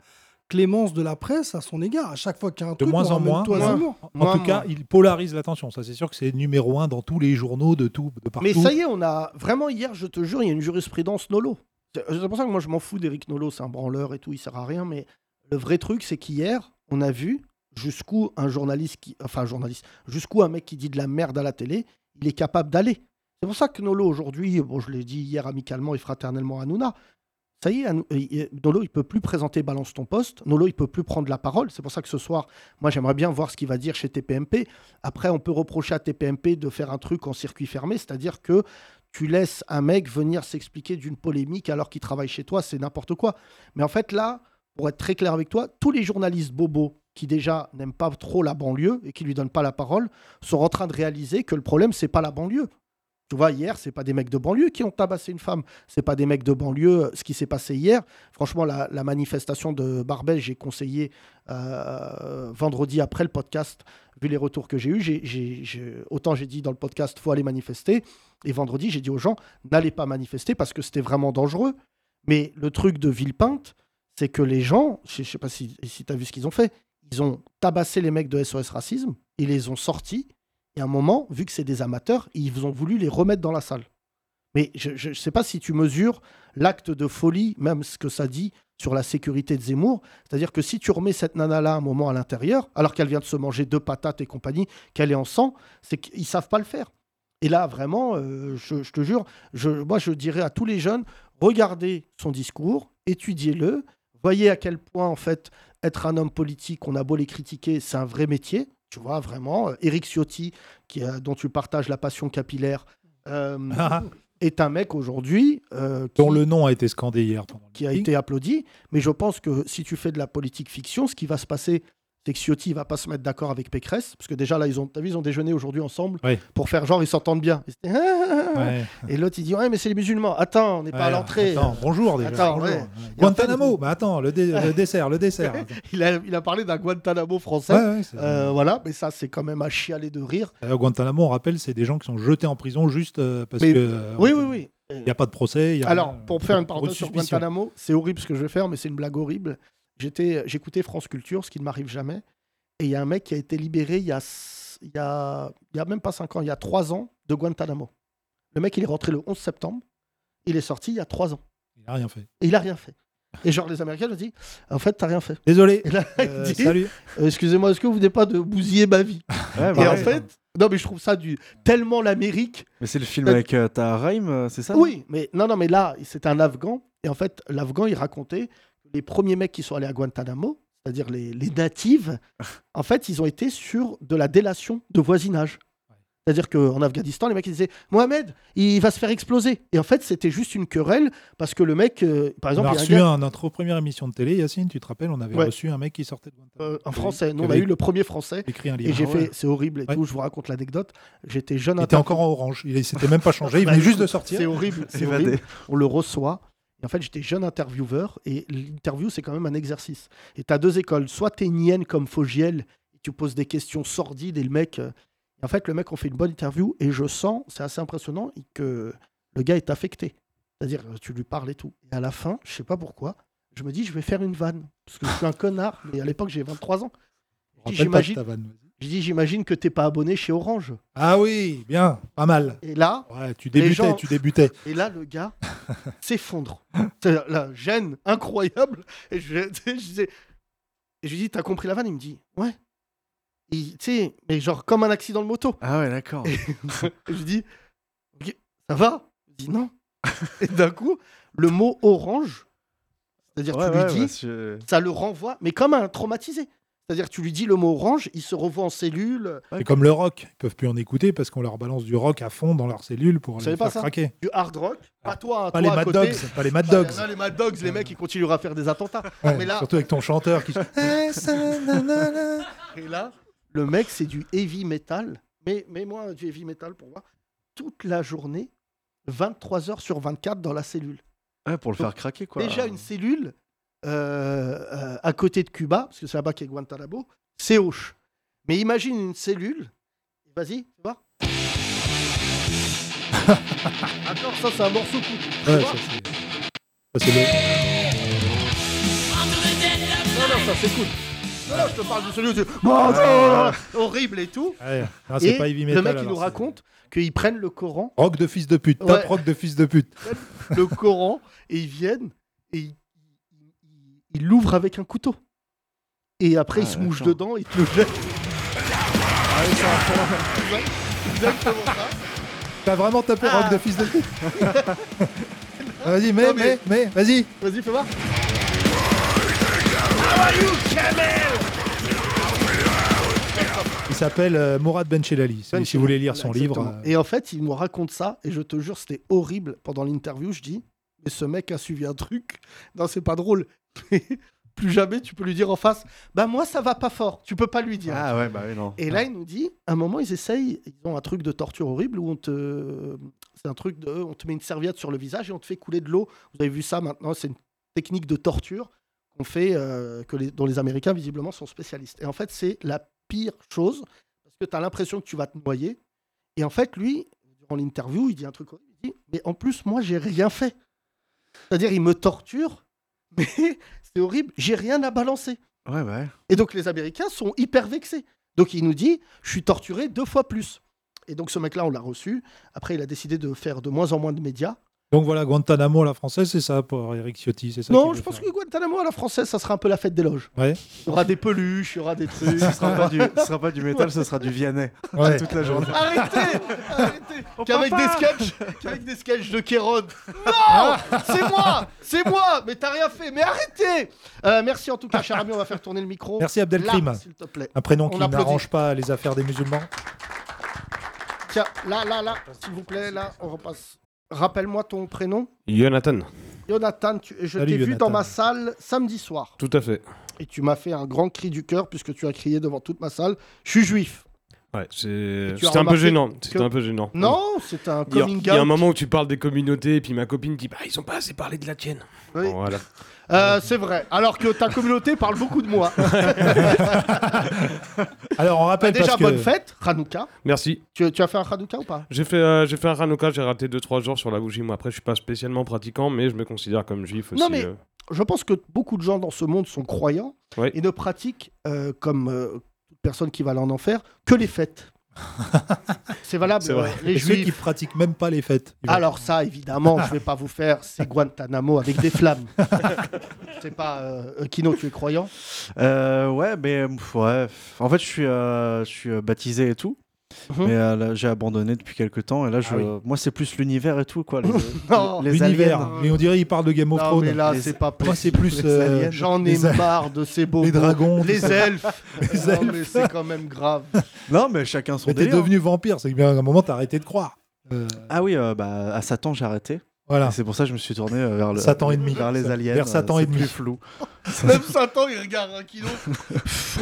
clémence de la presse à son égard. À chaque fois qu'il y a un De truc, moins on en moins. tout à. En Moi, tout moi. cas, il polarise l'attention. Ça, c'est sûr que c'est numéro un dans tous les journaux de tout, de partout. Mais ça y est, on a vraiment hier, je te jure, il y a une jurisprudence Nolo. C'est pour ça que moi je m'en fous d'Eric Nolo, c'est un branleur et tout, il sert à rien. Mais le vrai truc, c'est qu'hier, on a vu jusqu'où un journaliste, qui, enfin un journaliste, jusqu'où un mec qui dit de la merde à la télé, il est capable d'aller. C'est pour ça que Nolo aujourd'hui, bon, je l'ai dit hier amicalement et fraternellement à Nouna. Ça y est, Nolo, il peut plus présenter Balance ton poste. Nolo, il peut plus prendre la parole. C'est pour ça que ce soir, moi, j'aimerais bien voir ce qu'il va dire chez TPMP. Après, on peut reprocher à TPMP de faire un truc en circuit fermé, c'est-à-dire que tu laisses un mec venir s'expliquer d'une polémique alors qu'il travaille chez toi, c'est n'importe quoi. Mais en fait, là, pour être très clair avec toi, tous les journalistes bobos qui déjà n'aiment pas trop la banlieue et qui lui donnent pas la parole sont en train de réaliser que le problème, c'est pas la banlieue. Tu vois, hier, c'est pas des mecs de banlieue qui ont tabassé une femme. C'est pas des mecs de banlieue. euh, Ce qui s'est passé hier, franchement, la, manifestation de Barbès, j'ai conseillé euh, vendredi après le podcast, vu les retours que j'ai eus. autant j'ai dit dans le podcast, faut aller manifester. Et vendredi, j'ai dit aux gens, n'allez pas manifester parce que c'était vraiment dangereux. Mais le truc de Villepinte, c'est que les gens, je sais pas si, si tu as vu ce qu'ils ont fait, ils ont tabassé les mecs de SOS Racisme, ils les ont sortis, et à un moment, vu que c'est des amateurs, ils ont voulu les remettre dans la salle. Mais je ne sais pas si tu mesures l'acte de folie, même ce que ça dit sur la sécurité de Zemmour. C'est-à-dire que si tu remets cette nana-là un moment à l'intérieur, alors qu'elle vient de se manger deux patates et compagnie, qu'elle est en sang, c'est qu'ils savent pas le faire. Et là, vraiment, euh, je, te jure, moi, je dirais à tous les jeunes, regardez son discours, étudiez-le, voyez à quel point, en fait, être un homme politique, on a beau les critiquer, c'est un vrai métier. Tu vois, vraiment. Euh, Éric Ciotti, qui, a- dont tu partages la passion capillaire, euh, est un mec aujourd'hui euh, Dont le nom a été scandé hier. pendant qui a été applaudi. Mais je pense que si tu fais de la politique fiction, ce qui va se passer, c'est que Ciotti va pas se mettre d'accord avec Pécresse. Parce que déjà, là, ils ont, t'as vu, ils ont déjeuné aujourd'hui ensemble pour faire genre, ils s'entendent bien. Et, c'était, [laughs] Ouais. Et l'autre, il dit Ouais, mais c'est les musulmans. Attends, on n'est pas à l'entrée. Attends, bonjour déjà. Attends, bonjour. ouais. Guantanamo, bah attends, le, dé- le [laughs] dessert, le dessert. Il, a, il a parlé d'un Guantanamo français. Euh, voilà, mais ça, c'est quand même à chialer de rire. D'ailleurs, Guantanamo, on rappelle, c'est des gens qui sont jetés en prison juste euh, parce Mais- que. euh, Oui, oui, oui. Il n'y a pas de procès. il y a Alors, pour faire une parenthèse sur. Guantanamo, c'est horrible ce que je vais faire, mais c'est une blague horrible. J'étais, j'écoutais France Culture, ce qui ne m'arrive jamais, et il y a un mec qui a été libéré il y a, il y a, il y a même pas 5 ans, il y a 3 ans de Guantanamo. Le mec, il est rentré le 11 septembre, il est sorti il y a 3 ans, Il n'a rien fait. et il a rien fait. Et genre, les Américains, ils ont dit En fait, t'as rien fait. Désolé. Et là, Euh, il dit salut. Euh, Excusez-moi, est-ce que vous venez pas de bousiller ma vie? Ouais, Et en fait, non, mais je trouve ça du tellement l'Amérique. Mais c'est le film Euh, avec euh, Tahar euh, c'est ça Oui, mais non, non, mais là, c'est un Afghan. Et en fait, l'Afghan, il racontait les premiers mecs qui sont allés à Guantanamo, c'est-à-dire les, les natives, [laughs] en fait, ils ont été sur de la délation de voisinage. C'est-à-dire qu'en Afghanistan, les mecs ils disaient Mohamed, il va se faire exploser. Et en fait, c'était juste une querelle parce que le mec, euh, par On exemple, y a un reçu un, notre première émission de télé, Yacine, tu te rappelles, on avait Ouais. reçu un mec qui sortait de Guantanamo. euh, en français. Nous, Qui on a eu le premier français. écrit un Et livre. j'ai Ah fait, ouais. c'est horrible et Ouais. tout, je vous raconte l'anecdote. J'étais jeune Il était encore en orange, il s'était même pas changé, [laughs] il venait juste de sortir. C'est horrible, c'est horrible. On le reçoit. Et en fait, j'étais jeune intervieweur et l'interview, c'est quand même un exercice. Et tu as deux écoles. Soit tu es hyène comme Fogiel, et tu poses des questions sordides et le mec. euh, et en fait, le mec, on fait une bonne interview et je sens, c'est assez impressionnant, que le gars est affecté. C'est-à-dire, euh, tu lui parles et tout. Et à la fin, je sais pas pourquoi, je me dis, je vais faire une vanne. Parce que je suis un connard, mais à l'époque, j'ai 23 ans. J'imagine je dis, j'imagine que t'es pas abonné chez Orange. Ah oui, bien, pas mal. Et là, Ouais, tu débutais, gens- tu débutais. Et là, le gars [laughs] s'effondre. C'est la gêne incroyable. Et je, [laughs] je disais- et je lui dis, t'as compris la vanne? Il me dit, ouais. Tu sais, mais genre comme un accident de moto. Ah ouais, d'accord. Et [laughs] je lui dis, Ok, ça va? Il dit, non. Et d'un coup, le mot orange, c'est-à-dire Ouais, tu lui ouais, dis, ça le renvoie, mais comme un traumatisé. C'est-à-dire tu lui dis le mot orange, il se revoit en cellule. C'est comme le rock, ils peuvent plus en écouter parce qu'on leur balance du rock à fond dans leurs cellules pour les faire pas ça craquer. Du hard rock. Pas toi, Pas toi les à Mad côté. Dogs, pas les Mad Dogs. non, les Mad Dogs, les mecs, ils continueront à faire des attentats. Ouais, mais là, Surtout avec ton chanteur qui. [laughs] Et là, le mec, c'est du heavy metal. Mais, mais moi, du heavy metal pour moi, toute la journée, 23 heures sur 24 dans la cellule. Ouais, pour le Donc, faire craquer, quoi. Déjà, une cellule euh, euh, à côté de Cuba, parce que c'est là-bas qu'est Guantanamo, c'est Auch. Mais imagine une cellule. Vas-y, tu vois [laughs] Attends, ça, c'est un morceau tu Ouais, ça, c'est- ça, c'est le- non, non, ça, c'est cool. Non, non, je te parle de celui où horrible et tout. Ouais. Ah, c'est Et pas heavy le metal. mec, il alors, nous raconte qu'ils prennent le Coran, Rock de fils de pute, top Ouais. rock de fils de pute. le Coran, et ils viennent et ils ils l'ouvrent avec un couteau. Et après, Ah, ils se d'accord. dedans, ils te le jettent. Ah, oui, c'est un peu- Exactement ça. T'as vraiment tapé Ah. rock de fils de pute Vas-y, mais, Non, mais- mais, mais, vas-y. Vas-y, fais voir. Il s'appelle euh, Mourad Benchelali. Si, Ben si vous voulez lire son livre. euh, Et en fait, il me raconte ça, et je te jure, c'était horrible. Pendant l'interview, je dis, mais ce mec a suivi un truc. Non, c'est pas drôle. [laughs] Plus jamais tu peux lui dire en face, bah moi ça va pas fort. Tu peux pas lui dire. Ah ouais, bah oui, non. Et là, il nous dit, à un moment, ils essayent, ils ont un truc de torture horrible où on te, c'est un truc de, on te met une serviette sur le visage et on te fait couler de l'eau. Vous avez vu ça maintenant, c'est une technique de torture qu'on fait, euh, que les, dont les Américains visiblement sont spécialistes. Et en fait, c'est la pire chose parce que tu as l'impression que tu vas te noyer. Et en fait, lui, durant l'interview, il dit un truc horrible. Il dit, mais en plus, moi, j'ai rien fait. C'est-à-dire, il me torture, [laughs] mais c'est horrible. J'ai rien à balancer. Ouais, ouais. Et donc les Américains sont hyper vexés. Donc il nous dit, je suis torturé deux fois plus. Et donc ce mec-là, on l'a reçu. Après, il a décidé de faire de moins en moins de médias. Donc voilà, Guantanamo à la française, c'est ça pour Eric Ciotti, c'est ça non, je pense faire. que Guantanamo à la française, ça sera un peu la fête des loges. Ouais. Il y aura des peluches, il y aura des trucs. Ce sera pas du, ce sera pas du métal, ce sera du Vianney. Ouais. Toute la journée. Arrêtez Arrêtez [laughs] Qu'avec des sketchs Qu'avec des sketchs de Kéron. Non C'est moi C'est moi Mais t'as rien fait Mais arrêtez Euh, Merci en tout cas, cher ami, on va faire tourner le micro. Merci Abdelkrim. Là, s'il te plaît. Un prénom On qui n'arrange pas les affaires des musulmans. Tiens, là, là, là, s'il vous plaît, là, on repasse. Rappelle-moi ton prénom. Jonathan, Jonathan, tu- je t'ai vu dans ma salle samedi soir. tout à fait. Et tu m'as fait un grand cri du cœur puisque tu as crié devant toute ma salle. Je suis juif. Ouais, c'est- c'était un peu gênant. C'était que- un peu gênant. Non, c'est un Il y, a, coming il y a un out. moment où tu parles des communautés et puis ma copine dit bah ils ont pas assez parlé de la tienne. Oui. Bon, voilà. Euh, c'est vrai. Alors que ta communauté parle beaucoup de moi. [laughs] [laughs] Alors on Bah, rappelle déjà, parce que bonne fête, Hanouka. Merci. Tu, tu as fait un Hanouka ou pas? J'ai fait, euh, j'ai fait un Hanouka, j'ai raté 2-3 jours sur la bougie. Moi après je suis pas spécialement pratiquant mais je me considère comme juif aussi. Non, mais- euh. Je pense que beaucoup de gens dans ce monde sont croyants Ouais. et ne pratiquent, euh, comme euh, personne qui va aller en enfer, que les fêtes. [laughs] C'est valable. Vrai. euh, Les Et ceux qui juifs. pratiquent même pas les fêtes. Alors ça, évidemment, [laughs] je vais pas vous faire, c'est Guantanamo avec des flammes. [laughs] c'est pas euh, Kino, tu es croyant? Euh, ouais, mais ouais. En fait, je suis, euh, je suis euh, baptisé et tout. Mhm. Mais euh, là, j'ai abandonné depuis quelques temps. Et là, je... Ah oui. moi, c'est plus l'univers et tout, quoi. Les, [laughs] Non. les L'univers. aliens. Mais on dirait qu'il parle de Game of Non, Thrones. mais là, Les- c'est pas Moi, c'est plus. Euh. J'en ai marre de ces beaux les dragons, les elfes. [laughs] Les Non, mais c'est quand même grave. [laughs] Non, mais chacun son Mais t'es devenu vampire, c'est qu'à un moment, t'as arrêté de croire. Euh, Ah oui, euh, bah, à Satan, j'ai arrêté. Voilà. Et C'est pour ça que je me suis tourné euh, vers le Satan ennemi. vers les aliens. Vers Satan euh, c'est ennemi. plus flou. [laughs] Même Satan, il regarde un kilo.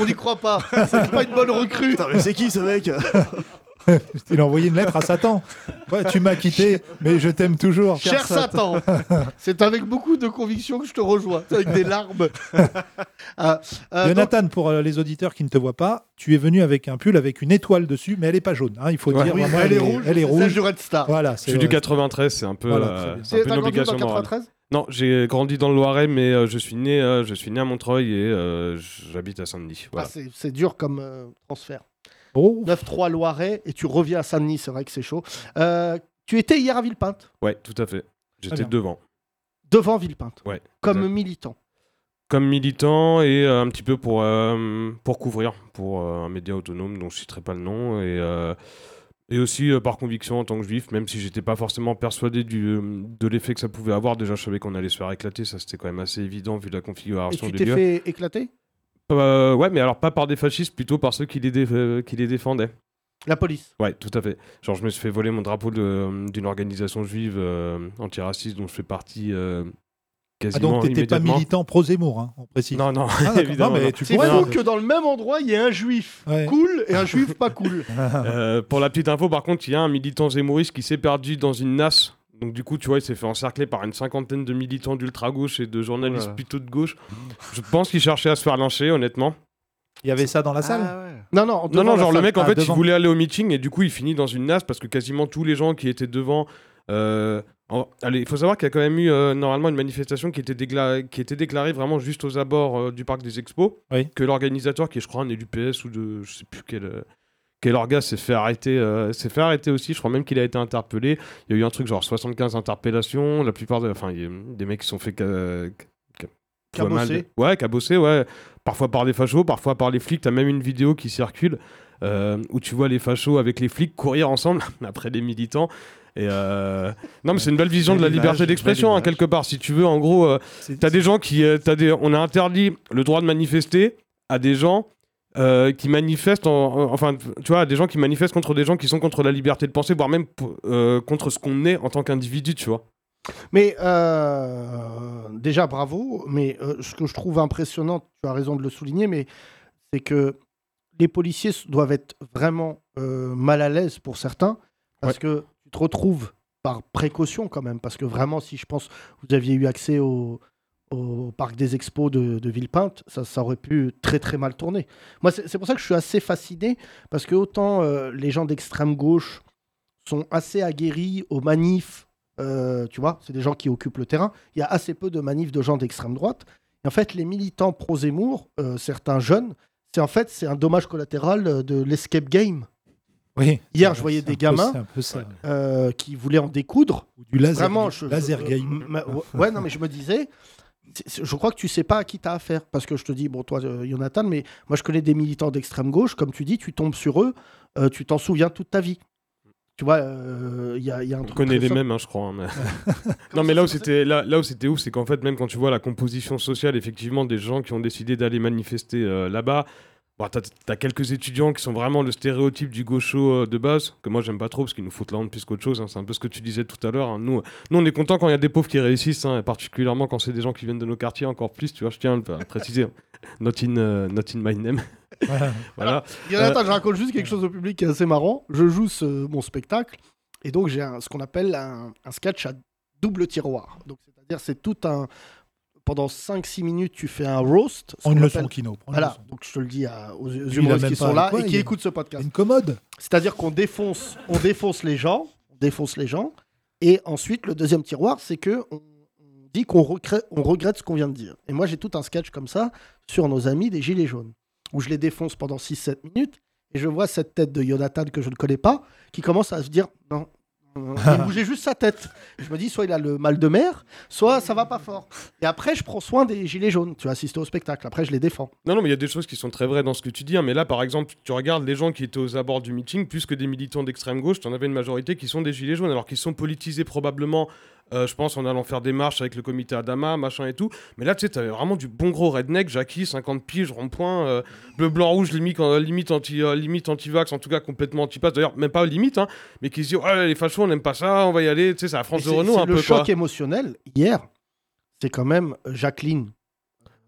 On n'y croit pas. [laughs] C'est pas une bonne recrue. mais c'est qui ce mec? [laughs] [laughs] Il a envoyé une lettre à Satan. Ouais, tu m'as quitté, mais je t'aime toujours. Cher Satan, c'est avec beaucoup de conviction que je te rejoins, C'est avec des larmes. [laughs] Ah, euh, donc- Jonathan, pour euh, les auditeurs qui ne te voient pas, tu es venu avec un pull avec une étoile dessus, mais elle n'est pas jaune. hein, il faut Ouais. dire. oui, vraiment, elle est rouge. Elle est rouge. du Red Star. Voilà, Je suis du euh, 93, c'est un peu, Voilà, euh, un peu une grandi dans obligation morale. 93 Non, j'ai grandi dans le Loiret, mais euh, je suis né, euh, je suis né à Montreuil et euh, j'habite à Saint-Denis. Ah, Voilà. c'est- C'est dur comme euh, transfert. Oh, 9-3 Loiret et tu reviens à Saint-Denis, c'est vrai que c'est chaud. Euh, tu étais hier à Villepinte, ouais, tout à fait. J'étais bien. devant, devant Villepinte, Ouais, comme exact. militant. comme militant et euh, un petit peu pour euh, pour couvrir pour un média autonome dont je citerai pas le nom et et aussi euh, par conviction en tant que juif, même si j'étais pas forcément persuadé du, de l'effet que ça pouvait avoir. Déjà, je savais qu'on allait se faire éclater, ça c'était quand même assez évident vu la Et configuration tu des t'es fait éclater? Euh, ouais, mais alors pas par des fascistes, plutôt par ceux qui les, dé- euh, qui les défendaient. La police. Ouais, tout à fait. Genre, je me suis fait voler mon drapeau de- d'une organisation juive euh, antiraciste dont je fais partie euh, ah, quasiment donc t'étais pas militant pro-Zemmour, hein, on précise. Non, non, Ah, [laughs] évidemment. Non, mais non. tu C'est pourrais. que dans le même endroit, il y ait un juif Ouais. cool et un juif pas cool. [laughs] Euh, pour la petite info, par contre, il y a un militant zémouriste qui s'est perdu dans une NAS. Donc du coup, tu vois, il s'est fait encercler par une cinquantaine de militants d'ultra-gauche et de journalistes Oula. plutôt de gauche. Je pense qu'il cherchait à se faire lyncher, honnêtement. Il y avait ça dans la salle. Ah ouais. Non, non, Non, non, genre le mec, en Ah, fait, il voulait aller au meeting et du coup, il finit dans une NAS parce que quasiment tous les gens qui étaient devant... euh, en- Allez, il faut savoir qu'il y a quand même eu euh, normalement une manifestation qui était, dégla- qui était déclarée vraiment juste aux abords euh, du parc des expos. Oui. Que l'organisateur, qui est je crois un élu PS ou de je sais plus quel, euh, quel orga, s'est fait arrêter, euh, s'est fait arrêter aussi. Je crois même qu'il a été interpellé. Il y a eu un truc genre 75 interpellations. La plupart, de- enfin, des mecs qui sont fait ca- ca- tu vois, mal Cabosser. de- Ouais, cabossé, ouais. Parfois par des fachos, parfois par les flics. T'as même une vidéo qui circule euh, où tu vois les fachos avec les flics courir ensemble [laughs] après les militants. Et euh, non, mais c'est une belle vision de la liberté d'expression, hein, quelque part. Si tu veux, en gros, euh, t'as des gens qui, euh, t'as des, on a interdit le droit de manifester à des gens euh, qui manifestent, en- en- enfin, tu vois, des gens qui manifestent contre des gens qui sont contre la liberté de penser, voire même euh, contre ce qu'on est en tant qu'individu, tu vois. Mais euh, déjà, bravo. Mais ce que je trouve impressionnant, tu as raison de le souligner, mais c'est que les policiers doivent être vraiment mal à l'aise pour certains, parce que tu te retrouves par précaution quand même, parce que vraiment, si je pense vous aviez eu accès au, au parc des expos de, de Villepinte, ça, ça aurait pu très très mal tourner. Moi, c'est pour ça que je suis assez fasciné, parce que autant euh, les gens d'extrême gauche sont assez aguerris aux manifs, euh, tu vois, c'est des gens qui occupent le terrain. Il y a assez peu de manifs de gens d'extrême droite. Et en fait, les militants pro-Zemmour, euh, certains jeunes, c'est en fait c'est un dommage collatéral de l'escape game. Oui. Hier, je voyais des gamins peu ça. euh, qui voulaient en découdre. Ou du laser, Vraiment, je, laser je- game. ouais, non, mais je me disais, je crois que tu sais pas à qui t'as affaire. Parce que je te dis, bon, toi, euh, Jonathan, mais moi, je connais des militants d'extrême gauche, comme tu dis, tu tombes sur eux, euh, tu t'en souviens toute ta vie. Tu vois, euh, il y, a, il y a un On truc. connaît très les mêmes, hein, je crois. hein, mais- [laughs] non, mais là où c'était là, là où c'était ouf, c'est qu'en fait, même quand tu vois la composition sociale, effectivement, des gens qui ont décidé d'aller manifester euh, là-bas, bon, t'as as quelques étudiants qui sont vraiment le stéréotype du gaucho euh, de base, que moi j'aime pas trop parce qu'ils nous foutent la honte plus qu'autre chose. hein, c'est un peu ce que tu disais tout à l'heure. hein. Nous, nous, on est content quand il y a des pauvres qui réussissent, hein, et particulièrement quand c'est des gens qui viennent de nos quartiers encore plus. Tu vois, je tiens à le préciser. [laughs] Not in, euh, not in my name. [laughs] Voilà. [laughs] voilà. Jonathan, je raconte juste quelque chose au public qui est assez marrant. Je joue ce- mon spectacle et donc j'ai ce qu'on appelle un, un sketch à double tiroir. Donc c'est-à-dire c'est tout un pendant 5-6 minutes tu fais un roast. qu'on leçon, appelle- Kino. Voilà, leçon. donc je te le dis à- aux, aux humoristes qui sont là quoi, et qui écoutent ce podcast. Une commode. C'est-à-dire qu'on défonce, on défonce les gens, on défonce les gens, et ensuite le deuxième tiroir, c'est que on, on dit qu'on regrette, on regrette ce qu'on vient de dire. Et moi j'ai tout un sketch comme ça sur nos amis des gilets jaunes, où je les défonce pendant 6-7 minutes, et je vois cette tête de Jonathan que je ne connais pas, qui commence à se dire non. Il bougeait juste sa tête. Je me dis, soit il a le mal de mer, soit ça va pas fort. Et après, je prends soin des gilets jaunes. Tu as assisté au spectacle. Après, je les défends. Non, non, mais il y a des choses qui sont très vraies dans ce que tu dis. hein. Mais là, par exemple, tu regardes les gens qui étaient aux abords du meeting, plus que des militants d'extrême gauche, tu en avais une majorité qui sont des gilets jaunes, alors qu'ils sont politisés probablement, euh, je pense, en allant faire des marches avec le comité Adama, machin et tout. Mais là, tu sais, t'avais vraiment du bon gros redneck, Jackie, 50 piges, rond-point, euh, bleu, blanc, rouge, limite, euh, limite, anti, limite anti-vax, en tout cas complètement anti-pass. D'ailleurs, même pas limite, hein, mais qui se dit, oh, les fachos, on n'aime pas ça, on va y aller. Tu sais, c'est la France de Renault un le peu. choc quoi. émotionnel, hier, c'est quand même Jacqueline.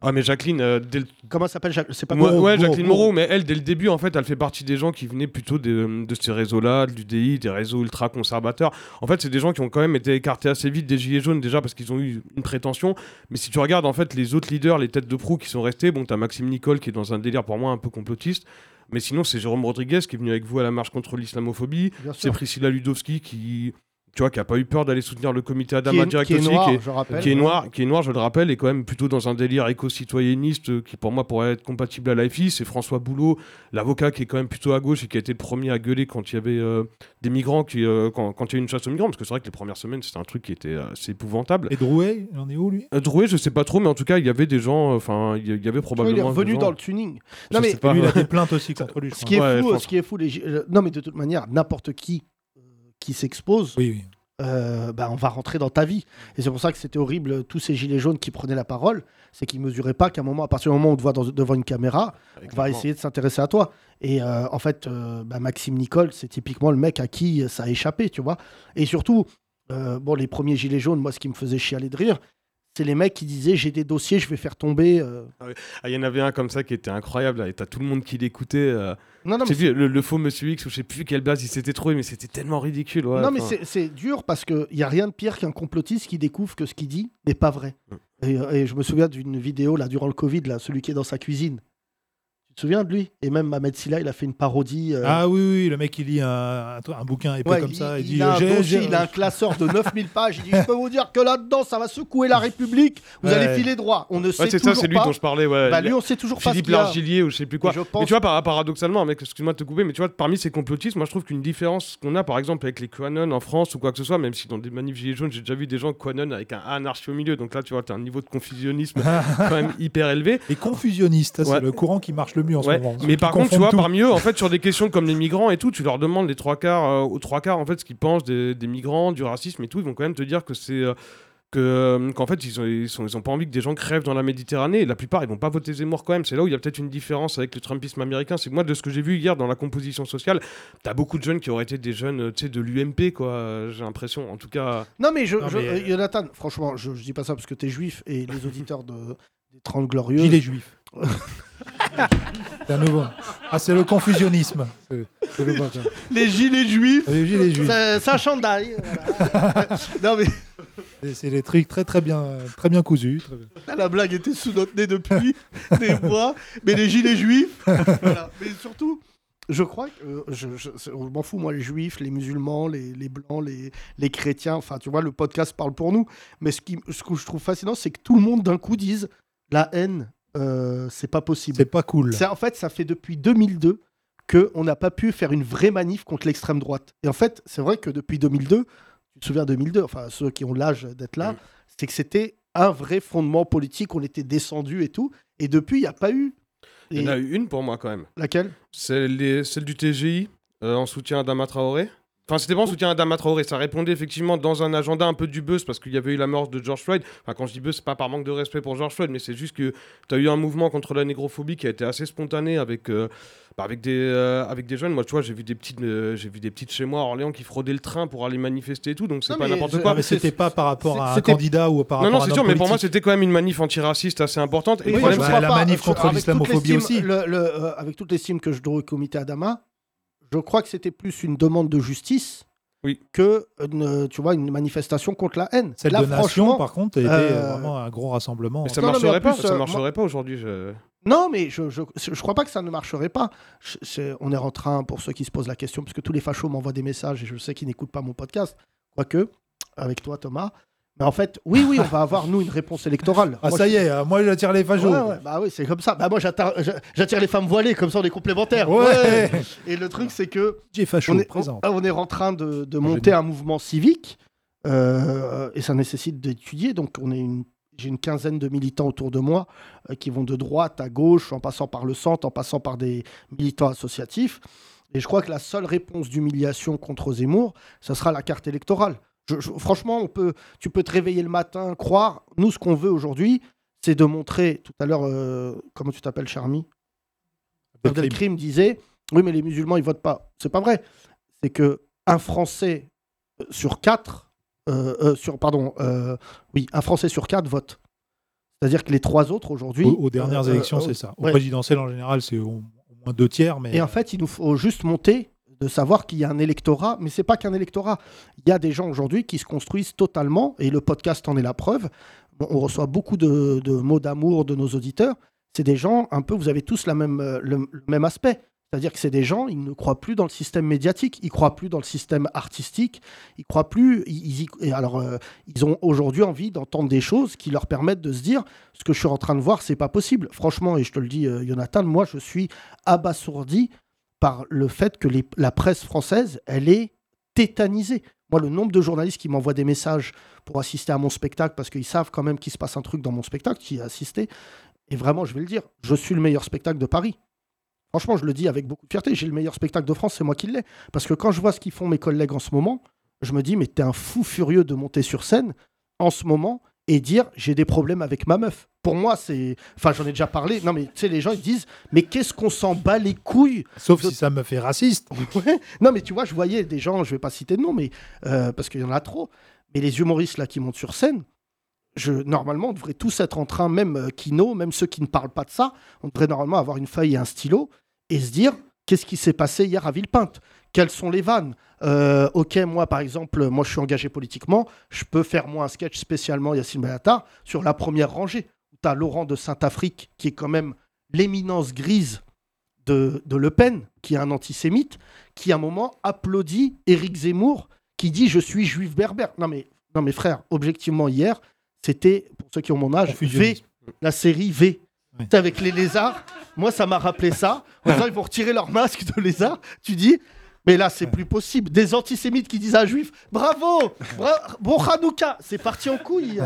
Ah, mais Jacqueline, euh, dès le Comment s'appelle C'est pas Ouais, Moreau, ouais, Moreau, Jacqueline Moreau. Mais elle, dès le début, en fait, elle fait partie des gens qui venaient plutôt de, de ces réseaux-là, de l'UDI, des réseaux ultra-conservateurs. En fait, c'est des gens qui ont quand même été écartés assez vite des Gilets jaunes, déjà parce qu'ils ont eu une prétention. Mais si tu regardes, en fait, les autres leaders, les têtes de proue qui sont restés, bon, t'as Maxime Nicole qui est dans un délire pour moi un peu complotiste. Mais sinon, c'est Jérôme Rodriguez qui est venu avec vous à la marche contre l'islamophobie. Bien sûr. C'est Priscilla Ludowski qui. Tu vois, qui a pas eu peur d'aller soutenir le comité Adama Qui est- direct qui est aussi, noir, qui est, je rappelle. qui est noir, qui est noir, je le rappelle, et quand même plutôt dans un délire éco-citoyenniste euh, qui pour moi pourrait être compatible à l'AFI. C'est François Boulot, l'avocat qui est quand même plutôt à gauche et qui a été le premier à gueuler quand il y avait euh, des migrants, qui, euh, quand, quand il y a eu une chasse aux migrants, parce que c'est vrai que les premières semaines c'était un truc qui était assez épouvantable. Et Drouet, il en est où lui? Euh, Drouet, je sais pas trop, mais en tout cas il y avait des gens, enfin il y- il y avait probablement. il est revenu dans le tuning. Je Non, mais. Lui, il a des plaintes aussi contre lui, Ce qui est Ouais, fou, ce qui est fou, non mais de toute manière, n'importe qui qui s'expose, Oui, oui. euh, bah, on va rentrer dans ta vie. Et c'est pour ça que c'était horrible, euh, tous ces gilets jaunes qui prenaient la parole, c'est qu'ils mesuraient pas qu'à un moment, à partir du moment où on te voit dans- devant une caméra, on va essayer de s'intéresser à toi. Et euh, en fait, euh, bah, Maxime Nicole, c'est typiquement le mec à qui ça a échappé, tu vois. Et surtout, euh, bon, les premiers gilets jaunes, moi, ce qui me faisait chialer de rire, c'est les mecs qui disaient j'ai des dossiers, je vais faire tomber. euh. Ah, il y en avait un comme ça qui était incroyable, là, et t'as tout le monde qui l'écoutait. euh, Non, non, vu le, le faux Monsieur X, ou je sais plus quelle base il s'était trouvé, mais c'était tellement ridicule. ouais, non, mais c'est- dur parce qu'il n'y a rien de pire qu'un complotiste qui découvre que ce qu'il dit n'est pas vrai. Et, et je me souviens d'une vidéo là durant le Covid, là, celui qui est dans sa cuisine. Tu te souviens de lui? Et même Mohamed Silla, il a fait une parodie. euh, Ah oui, oui, le mec il lit un, un, un bouquin épais ouais, comme il, ça. Il, il dit a un j'ai- dossier, j'ai- il a un classeur de [laughs] 9000 pages. Il dit Je peux vous dire que là-dedans, ça va secouer la République. Vous Ouais. allez filer droit. On ne Ouais, sait c'est ça, c'est lui pas. dont je parlais. Ouais. Bah, lui, on sait toujours pas Philippe qu'il a. Largillier ou je sais plus quoi. Et je Mais tu vois, par- paradoxalement, mec, excuse-moi de te couper, mais tu vois, parmi ces complotistes, moi je trouve qu'une différence qu'on a par exemple avec les QAnon en France ou quoi que ce soit, même si dans des manifs gilets jaunes, j'ai déjà vu des gens QAnon avec un A anarchie au milieu, donc là tu vois, t'as un niveau de confusionnisme [laughs] quand même hyper élevé. Et confusionniste, c'est le courant qui marche le mieux en Ouais, ce moment. Mais par contre, tu vois, tout. parmi eux, en fait, sur des questions comme les migrants et tout, tu leur demandes les trois quarts, euh, aux trois quarts, en fait, ce qu'ils pensent des, des migrants, du racisme et tout, ils vont quand même te dire que c'est. euh, que, euh, qu'en fait, ils ont, ils, sont, ils ont pas envie que des gens crèvent dans la Méditerranée. Et la plupart, ils vont pas voter Zemmour quand même. C'est là où il y a peut-être une différence avec le Trumpisme américain. C'est que moi, de ce que j'ai vu hier dans la composition sociale, t'as beaucoup de jeunes qui auraient été des jeunes, euh, tu sais, de l'UMP, quoi. J'ai l'impression. En tout cas. Non, mais, je, Non, je- mais, Jonathan, franchement, je, je dis pas ça parce que t'es juif et les auditeurs de, des 30 Glorieux. Gilet juif. [laughs] c'est nouveau. Ah, c'est le confusionnisme. C'est- c'est le bâtard. Les gilets juifs. Les gilets juifs. C'est c'est un chandail. voilà. [laughs] non, mais C'est- C'est des trucs très très bien, très bien cousus. très bien. là, la blague était sous notre nez depuis [laughs] des mois. Mais les gilets juifs. voilà. Mais surtout. Je crois que euh, je, je- m'en fous, moi, les juifs, les musulmans, les, les blancs, les, les chrétiens. Enfin, tu vois, le podcast parle pour nous. Mais ce, qui, ce que je trouve fascinant, c'est que tout le monde d'un coup dise la haine, euh, c'est pas possible. C'est pas cool. C'est- En fait, ça fait depuis 2002 qu'on n'a pas pu faire une vraie manif contre l'extrême droite. Et en fait, c'est vrai que depuis 2002, tu te souviens 2002, enfin ceux qui ont l'âge d'être là, c'est que c'était un vrai fondement politique, on était descendu et tout. Et depuis, il n'y a pas eu. Il y en a eu une pour moi quand même. Laquelle? C'est les- celle du TGI euh, en soutien à Dama Traoré. Enfin, c'était pas en soutien à Dama Traoré, ça répondait effectivement dans un agenda un peu du buzz parce qu'il y avait eu la mort de George Floyd. Enfin, quand je dis buzz, c'est pas par manque de respect pour George Floyd, mais c'est juste que tu as eu un mouvement contre la négrophobie qui a été assez spontané avec, euh, bah, avec, des, euh, avec des jeunes. Moi, tu vois, j'ai vu des petites, euh, j'ai vu des petites chez moi à Orléans qui fraudaient le train pour aller manifester et tout, donc c'est Non, pas n'importe quoi. Mais c'était pas par rapport à un candidat ou par Non, rapport non, à c'est un sûr, mais pour moi, c'était quand même une manif antiraciste assez importante. Et Oui, bah, la manif contre l'islamophobie aussi. le- le, euh, avec toute l'estime que je dois au comité Adama, je crois que c'était plus une demande de justice Oui. que une, tu vois, une manifestation contre la haine. Celle Là, de Nation, franchement, par contre, a été euh, vraiment un gros rassemblement. mais ça Non, non, mais en marcherait pas, plus, ça euh, marcherait pas aujourd'hui. je- Non, mais je, je, je crois pas que ça ne marcherait pas. Je- on est en train, pour ceux qui se posent la question, parce que tous les fachos m'envoient des messages et je sais qu'ils n'écoutent pas mon podcast, quoique, avec toi Thomas. En fait, oui, oui, on va avoir, nous, une réponse électorale. Ah, Moi, ça je- y est, euh, moi j'attire les fachos. Ouais, ouais, bah oui, c'est comme ça. Bah moi, j'attire les femmes voilées, comme ça, on est complémentaires. Ouais. Et le truc, c'est que J'ai facho, on est, présent. on, on est en train de, de monter un mouvement civique euh, et ça nécessite d'étudier. Donc, on est une, j'ai une quinzaine de militants autour de moi euh, qui vont de droite à gauche, en passant par le centre, en passant par des militants associatifs. Et je crois que la seule réponse d'humiliation contre Zemmour, ce sera la carte électorale. Je- je- franchement, on peut, tu peux te réveiller le matin, croire. Nous, ce qu'on veut aujourd'hui, c'est de montrer. Tout à l'heure, euh, comment tu t'appelles, cher ami Abdelkrim disait Oui, mais les musulmans, ils votent pas. C'est pas vrai. C'est que un Français euh, sur quatre, euh, euh, sur, pardon, oui, un Français sur quatre vote. C'est-à-dire que les trois autres aujourd'hui. Aux, aux dernières élections, c'est ça. Au ouais. présidentiel, en général, c'est au, au moins deux tiers. Mais Et en fait, il nous faut juste monter de savoir qu'il y a un électorat, mais c'est pas qu'un électorat. Il y a des gens aujourd'hui qui se construisent totalement, et le podcast en est la preuve. On- reçoit beaucoup de, mots d'amour de nos auditeurs. C'est des gens, un peu, vous avez tous la même, euh, le, même aspect. C'est-à-dire que c'est des gens, ils ne croient plus dans le système médiatique, ils croient plus dans le système artistique, ils croient plus. Ils, alors, euh, ils ont aujourd'hui envie d'entendre des choses qui leur permettent de se dire ce que je suis en train de voir, c'est pas possible. Franchement, et je te le dis, euh, Jonathan, moi, je suis abasourdi par le fait que la presse française, elle est tétanisée. Moi, le nombre de journalistes qui m'envoient des messages pour assister à mon spectacle, parce qu'ils savent quand même qu'il se passe un truc dans mon spectacle, qui a assisté, et vraiment, je vais le dire, je suis le meilleur spectacle de Paris. Franchement, je le dis avec beaucoup de fierté, j'ai le meilleur spectacle de France, c'est moi qui l'ai. Parce que quand je vois ce qu'ils font mes collègues en ce moment, je me dis, mais t'es un fou furieux de monter sur scène en ce moment et dire, j'ai des problèmes avec ma meuf. Pour moi, c'est. Enfin, j'en ai déjà parlé. Non, mais tu sais, les gens, ils disent, mais qu'est-ce qu'on s'en bat les couilles Sauf si ça me fait raciste. [laughs] Ouais. Non, mais tu vois, je voyais des gens, je vais pas citer de nom, mais euh, parce qu'il y en a trop. Mais les humoristes là qui montent sur scène, je, normalement, on devrait tous être en train, même euh, Kino, même ceux qui ne parlent pas de ça, on devrait normalement avoir une feuille et un stylo et se dire qu'est-ce qui s'est passé hier à Villepinte? Quelles sont les vannes? Euh, Ok, moi par exemple, moi je suis engagé politiquement, je peux faire moi un sketch spécialement Yacine Bellatar sur la première rangée. Tu as Laurent de Saint-Afrique qui est quand même l'éminence grise de, de Le Pen, qui est un antisémite, qui à un moment applaudit Éric Zemmour, qui dit Je suis juif berbère. Non mais, non mais frère, objectivement, hier, c'était, pour ceux qui ont mon âge, V, la série V. Sais, Avec les lézards, moi ça m'a rappelé ça. En disant, ils vont retirer leur masque de lézard. Tu dis, mais là c'est plus possible. Des antisémites qui disent à un juif, bravo, bra- bon Hanouka, c'est parti en couille.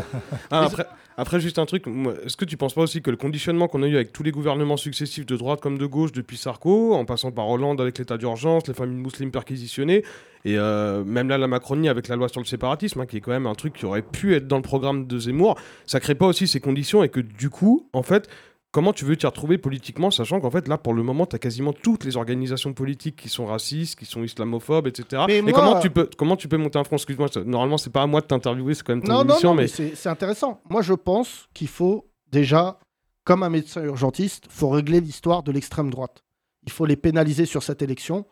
Ah, après, après, juste un truc, est-ce que tu penses pas aussi que le conditionnement qu'on a eu avec tous les gouvernements successifs de droite comme de gauche depuis Sarko, en passant par Hollande avec l'état d'urgence, les familles musulmanes perquisitionnées, et euh, même là la Macronie avec la loi sur le séparatisme, hein, qui est quand même un truc qui aurait pu être dans le programme de Zemmour, ça crée pas aussi ces conditions et que du coup, en fait, Comment tu veux t'y retrouver politiquement, sachant qu'en fait, là, pour le moment, tu as quasiment toutes les organisations politiques qui sont racistes, qui sont islamophobes, etc. Mais et moi- comment, tu peux, comment tu peux monter un front? Excuse-moi, normalement, c'est pas à moi de t'interviewer, c'est quand même ton Non, non, émission, non, mais, mais c'est intéressant. Moi, je pense qu'il faut déjà, comme un médecin urgentiste, faut régler l'histoire de l'extrême droite. Il faut les pénaliser sur cette élection.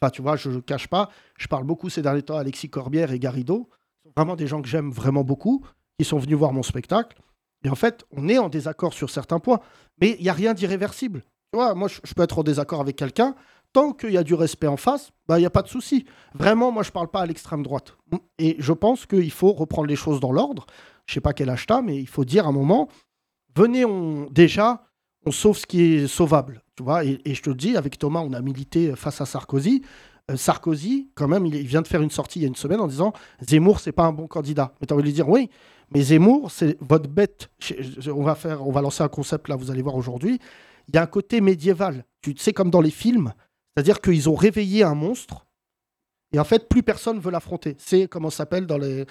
Enfin, tu vois, je ne cache pas. Je parle beaucoup ces derniers temps à Alexis Corbière et Garrido. Ce sont vraiment des gens que j'aime vraiment beaucoup, qui sont venus voir mon spectacle. Et en fait, on est en désaccord sur certains points, mais il n'y a rien d'irréversible. Moi, je, peux être en désaccord avec quelqu'un. Tant qu'il y a du respect en face, bah, il n'y a pas de souci. Vraiment, moi, je ne parle pas à l'extrême droite. Et je pense qu'il faut reprendre les choses dans l'ordre. Je ne sais pas quel t'as, mais il faut dire à un moment, venez, on déjà, on sauve ce qui est sauvable. Tu vois, et, et je te le dis, avec Thomas, on a milité face à Sarkozy. Euh, Sarkozy, quand même, il, vient de faire une sortie il y a une semaine en disant Zemmour, c'est pas un bon candidat. Mais tu as envie de lui dire oui, mais Zemmour, c'est votre bête. On va, faire, on va lancer un concept là, vous allez voir aujourd'hui. Il y a un côté médiéval. Tu sais, comme dans les films, c'est-à-dire qu'ils ont réveillé un monstre et en fait, plus personne veut l'affronter. C'est comment s'appelle dans les.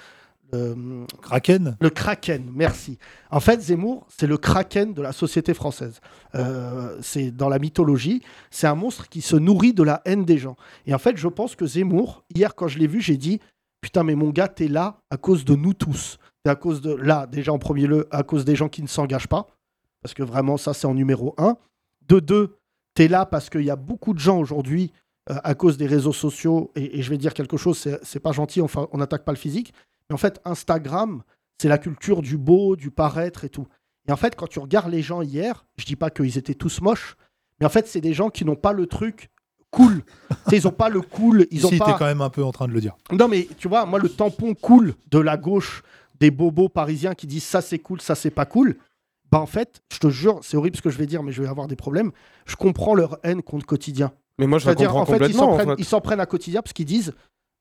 Le, Kraken? le Kraken, merci. En fait, Zemmour, c'est le Kraken de la société française. Euh, c'est dans la mythologie, c'est un monstre qui se nourrit de la haine des gens. Et en fait, je pense que Zemmour, hier, quand je l'ai vu, j'ai dit Putain, mais mon gars, t'es là à cause de nous tous. T'es à cause de. Là, déjà en premier lieu, à cause des gens qui ne s'engagent pas. Parce que vraiment, ça, c'est en numéro un. De deux, t'es là parce qu'il y a beaucoup de gens aujourd'hui, euh, à cause des réseaux sociaux, et, et je vais dire quelque chose, c'est c'est pas gentil, enfin, on n'attaque pas le physique. Mais en fait, Instagram, c'est la culture du beau, du paraître et tout. Et en fait, quand tu regardes les gens hier, je dis pas qu'ils étaient tous moches, mais en fait, c'est des gens qui n'ont pas le truc cool. [laughs] Ils ont pas le cool, ils ont si, pas. t'es quand même un peu en train de le dire. Non, mais tu vois, moi, le tampon cool de la gauche des bobos parisiens qui disent ça c'est cool, ça c'est pas cool, bah en fait, je te jure, c'est horrible ce que je vais dire, mais je vais avoir des problèmes. Je comprends leur haine contre quotidien. Mais moi, je la comprends en fait, ils s'en en prennent, fait. ils s'en prennent à quotidien parce qu'ils disent,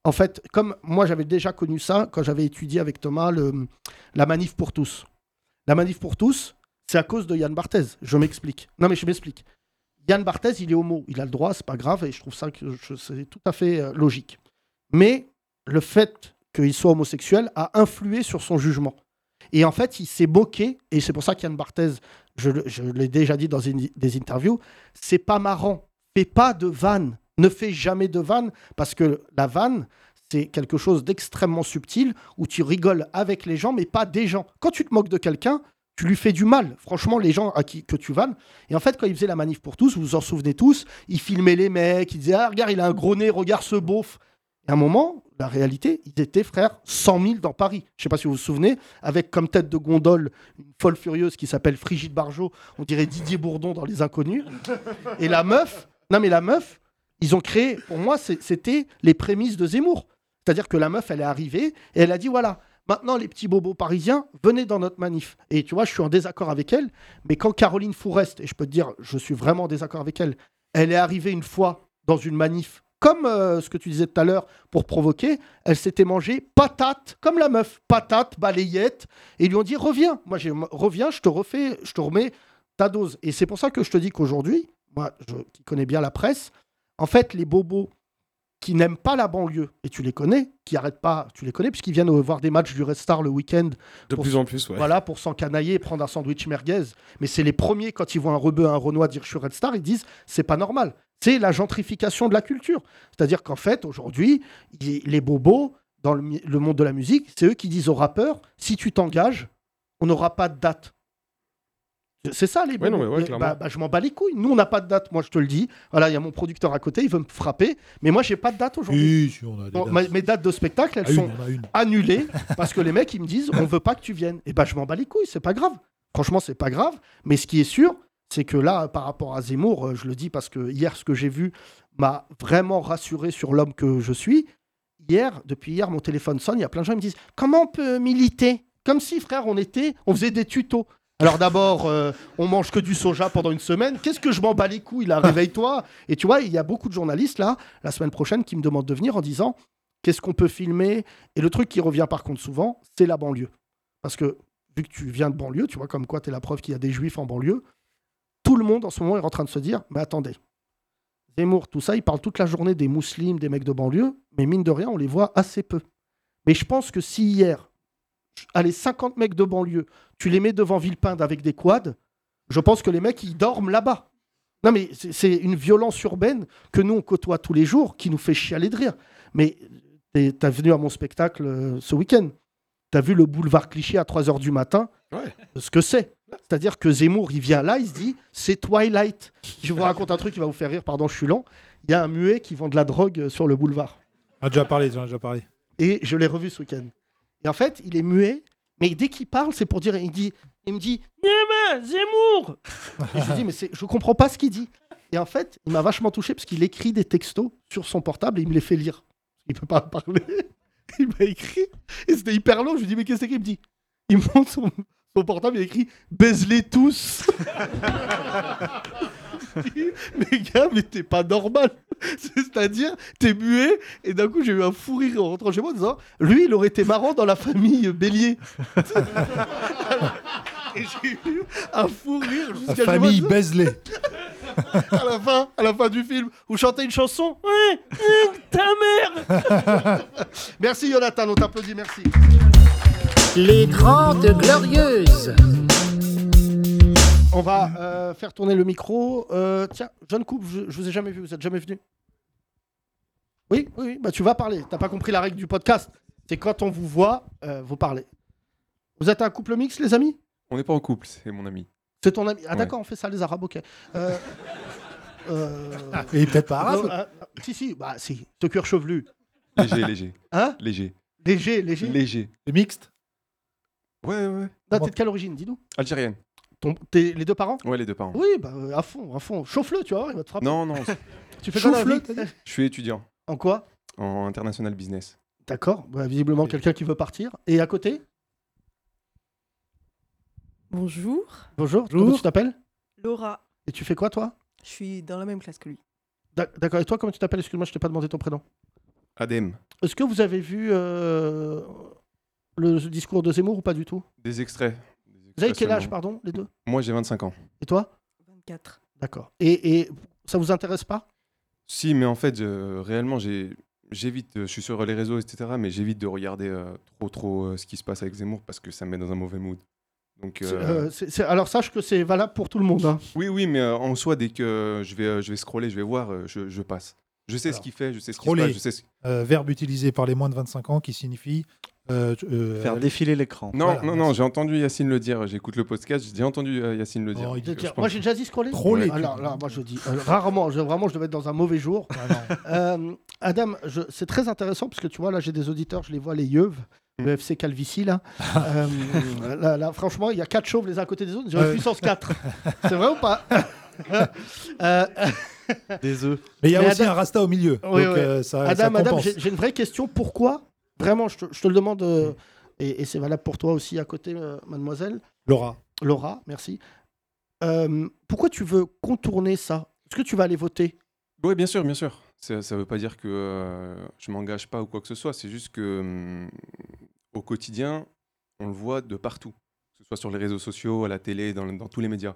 en fait, comme moi j'avais déjà connu ça quand j'avais étudié avec Thomas le, la manif pour tous. La manif pour tous, c'est à cause de Yann Barthez. Je m'explique. Non, mais je m'explique. Yann Barthez, il est homo. Il a le droit, c'est pas grave, et je trouve ça que c'est tout à fait euh, logique. Mais le fait qu'il soit homosexuel a influé sur son jugement. Et en fait, il s'est moqué, et c'est pour ça qu'Yann Barthez, je, l'ai déjà dit dans une- des interviews, c'est pas marrant. Fais pas de vanne. Ne fais jamais de vanne, parce que la vanne, c'est quelque chose d'extrêmement subtil où tu rigoles avec les gens, mais pas des gens. Quand tu te moques de quelqu'un, tu lui fais du mal. Franchement, les gens à qui que tu vannes. Et en fait, quand il faisait la manif pour tous, vous vous en souvenez tous, il filmait les mecs, il disait Ah, regarde, il a un gros nez, regarde ce beauf. Et à un moment, la réalité, ils étaient, frère, 100 000 dans Paris. Je sais pas si vous vous souvenez, avec comme tête de gondole une folle furieuse qui s'appelle Frigide Barjot, on dirait Didier Bourdon dans Les Inconnus. Et la meuf, non mais la meuf, ils ont créé, pour moi, c'était les prémices de Zemmour. C'est-à-dire que la meuf, elle est arrivée et elle a dit voilà, maintenant les petits bobos parisiens, venez dans notre manif. Et tu vois, je suis en désaccord avec elle, mais quand Caroline Fourest, et je peux te dire, je suis vraiment en désaccord avec elle, elle est arrivée une fois dans une manif, comme euh, ce que tu disais tout à l'heure, pour provoquer, elle s'était mangée patate, comme la meuf, patate, balayette, et ils lui ont dit reviens, moi reviens, je te refais, je te remets ta dose. Et c'est pour ça que je te dis qu'aujourd'hui, moi je, qui connais bien la presse, en fait les bobos qui n'aiment pas la banlieue, et tu les connais, qui arrêtent pas, tu les connais, puisqu'ils viennent voir des matchs du Red Star le week-end. De plus en plus, ouais. Voilà, pour s'encanailler et prendre un sandwich merguez. Mais c'est les premiers, quand ils voient un rebeu, un renois dire je suis Red Star, ils disent c'est pas normal. C'est la gentrification de la culture. C'est-à-dire qu'en fait, aujourd'hui, les bobos, dans le monde de la musique, c'est eux qui disent aux rappeurs si tu t'engages, on n'aura pas de date. C'est ça les Ouais, non, bobos. mais ouais, Et clairement. bah, bah, je m'en bats les couilles. Nous, on n'a pas de date, moi je te le dis. Voilà, il y a mon producteur à côté, il veut me frapper. Mais moi, j'ai pas de date aujourd'hui. Oui, si, on a des Bon, dates. ma- mes dates de spectacle, elles Ah, une, sont une. annulées [laughs] parce que les mecs, ils me disent on veut pas que tu viennes. Et ben, je m'en bats les couilles, c'est pas grave. Franchement, c'est pas grave. Mais ce qui est sûr, c'est que là, par rapport à Zemmour, euh, je le dis parce que hier, ce que j'ai vu m'a vraiment rassuré sur l'homme que je suis. Hier, depuis hier, mon téléphone sonne, il y a plein de gens qui me disent comment on peut militer? Comme si, frère, on était, on faisait des tutos. Alors d'abord, euh, on mange que du soja pendant une semaine. Qu'est-ce que je m'en bats les couilles là? [laughs] Réveille-toi. Et tu vois, il y a beaucoup de journalistes là, la semaine prochaine, qui me demandent de venir en disant qu'est-ce qu'on peut filmer? Et le truc qui revient par contre souvent, c'est la banlieue. Parce que vu que tu viens de banlieue, tu vois, comme quoi tu es la preuve qu'il y a des juifs en banlieue, tout le monde en ce moment est en train de se dire mais attendez, Zemmour, tout ça, il parle toute la journée des musulmans, des mecs de banlieue, mais mine de rien, on les voit assez peu. Mais je pense que si hier, allez, 50 mecs de banlieue, tu les mets devant Villepinte avec des quads, je pense que les mecs, ils dorment là-bas. Non, mais c'est- une violence urbaine que nous, on côtoie tous les jours, qui nous fait chialer de rire. Mais t'es- t'as venu à mon spectacle euh, ce week-end. T'as vu le boulevard Clichy à 3h du matin? Ce que c'est. C'est-à-dire que Zemmour, il vient là, il se dit c'est Twilight. Je vous raconte un truc qui va vous faire rire, pardon, je suis lent. Il y a un muet qui vend de la drogue sur le boulevard. On a déjà parlé, on a déjà parlé. Et je l'ai revu ce week-end. Et en fait, il est muet, mais dès qu'il parle, c'est pour dire il dit il me dit Nyama, Zemmour Et je dis mais je comprends pas ce qu'il dit. Et en fait, il m'a vachement touché parce qu'il écrit des textos sur son portable et il me les fait lire. Il peut pas parler. [laughs] Il m'a écrit et c'était hyper long. Je lui dis mais qu'est-ce qu'il me dit? Il me montre son, son portable, il écrit baise-les tous. [laughs] [laughs] Mais gars, mais t'es pas normal. [laughs] C'est-à-dire, t'es muet, et d'un coup, j'ai eu un fou rire en rentrant chez moi en disant Lui, il aurait été marrant dans la famille Bélier. [laughs] et j'ai eu un fou rire La jusqu'à moi, famille Bezley. à la fin, à la fin du film, vous chantez une chanson Ouais, ta mère Merci Jonathan, on t'applaudit, merci. Les Grandes Glorieuses. On va euh, faire tourner le micro. Euh, tiens, jeune couple, je, je vous ai jamais vu, vous êtes jamais venu? Oui, oui, oui, bah tu vas parler. T'as pas compris la règle du podcast. C'est quand on vous voit, euh, vous parlez. Vous êtes un couple mixte, les amis? On n'est pas en couple, c'est mon ami. C'est ton ami Ah Ouais. d'accord, on fait ça les Arabes, ok. Euh, [laughs] euh, est peut-être pas arabe. euh, si, si, bah si, ce cuir chevelu. Léger, léger. [laughs] Hein? Léger. Léger, léger. Léger. C'est mixte? Ouais, ouais. Non, t'es de quelle origine, dis-nous? Algérienne. Ton- t'es les deux parents? Ouais, les deux parents. Oui, bah euh, à fond, à fond. Chauffe-le, tu vas voir, il va te frapper. Non, non. [laughs] Tu fais quoi dans la vie? Je suis étudiant En quoi? En international business. D'accord, bah, visiblement quelqu'un qui veut partir. Et à côté? Bonjour. Bonjour, comment tu t'appelles? Laura. Et tu fais quoi, toi? Je suis dans la même classe que lui. D'ac- D'accord, et toi, comment tu t'appelles? Excuse-moi, je t'ai pas demandé ton prénom. Adem. Est-ce que vous avez vu euh, le discours de Zemmour ou pas du tout? Des extraits. Vous avez quel âge, pardon, les deux Moi, j'ai 25 ans. Et toi 24. D'accord. Et, et ça vous intéresse pas Si, mais en fait, euh, réellement, j'ai- j'évite, je suis sur les réseaux, etc., mais j'évite de regarder euh, trop, trop euh, ce qui se passe avec Zemmour parce que ça me met dans un mauvais mood. Donc, C'est- euh, Alors sache que c'est valable pour tout le monde. hein. Oui, oui, mais euh, en soi, dès que je vais, euh, je vais scroller, je vais voir, euh, je, je passe. Je sais ce qu'il fait, je sais ce qui se Scroller. passe, je sais ce- Euh, verbe utilisé par les moins de 25 ans qui signifie. Euh, euh, Faire défiler l'écran. Non, Voilà, non, non, j'ai entendu Yacine le dire. J'écoute le podcast, j'ai entendu euh, Yacine le dire. Oh, Je Moi j'ai déjà dit scroller Troller, Alors là, moi je dis euh, rarement, je- vraiment je devais être dans un mauvais jour. Euh, Adam, je- c'est très intéressant parce que tu vois là j'ai des auditeurs, je les vois les yeux, le FC Calvici là. [laughs] Euh, là, là, franchement il y a quatre chauves les uns à côté des autres, j'ai puissance 4. [laughs] c'est vrai ou pas? [laughs] Euh, Des œufs. Mais il y a Mais aussi Adam- un rasta au milieu. Oui, donc oui. euh, ça, ça Adam, Adam, j'ai une vraie question. Pourquoi Vraiment, je te, je te le demande, euh, et, et c'est valable pour toi aussi à côté, euh, mademoiselle. Laura. Laura, merci. Euh, pourquoi tu veux contourner ça? Est-ce que tu vas aller voter? Oui, bien sûr, bien sûr. Ça ne veut pas dire que euh, je m'engage pas ou quoi que ce soit. C'est juste que hum, au quotidien, on le voit de partout, que ce soit sur les réseaux sociaux, à la télé, dans, dans tous les médias.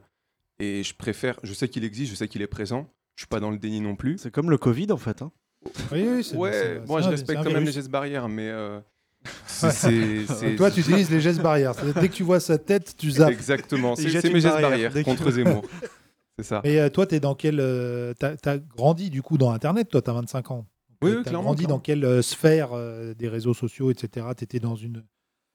Et je préfère, je sais qu'il existe, je sais qu'il est présent. Je suis pas dans le déni non plus. C'est comme le Covid en fait. hein. Oui, oui, c'est- Ouais, moi je respecte quand même les gestes barrières, mais euh, [laughs] c'est- c'est- c'est- Toi, tu utilises les gestes barrières. C'est-à-dire, Dès que tu vois sa tête, tu zappes. Exactement, Il c'est jette c'est une mes gestes barrière barrières dès qu'il- contre Zemmour. [laughs] C'est ça. Et euh, toi, tu es dans quel. euh, T'as as grandi du coup dans Internet, toi, tu as 25 ans. Oui, oui, t'as clairement, grandi clairement. dans quelle euh, sphère euh, des réseaux sociaux, etc. Tu étais dans une,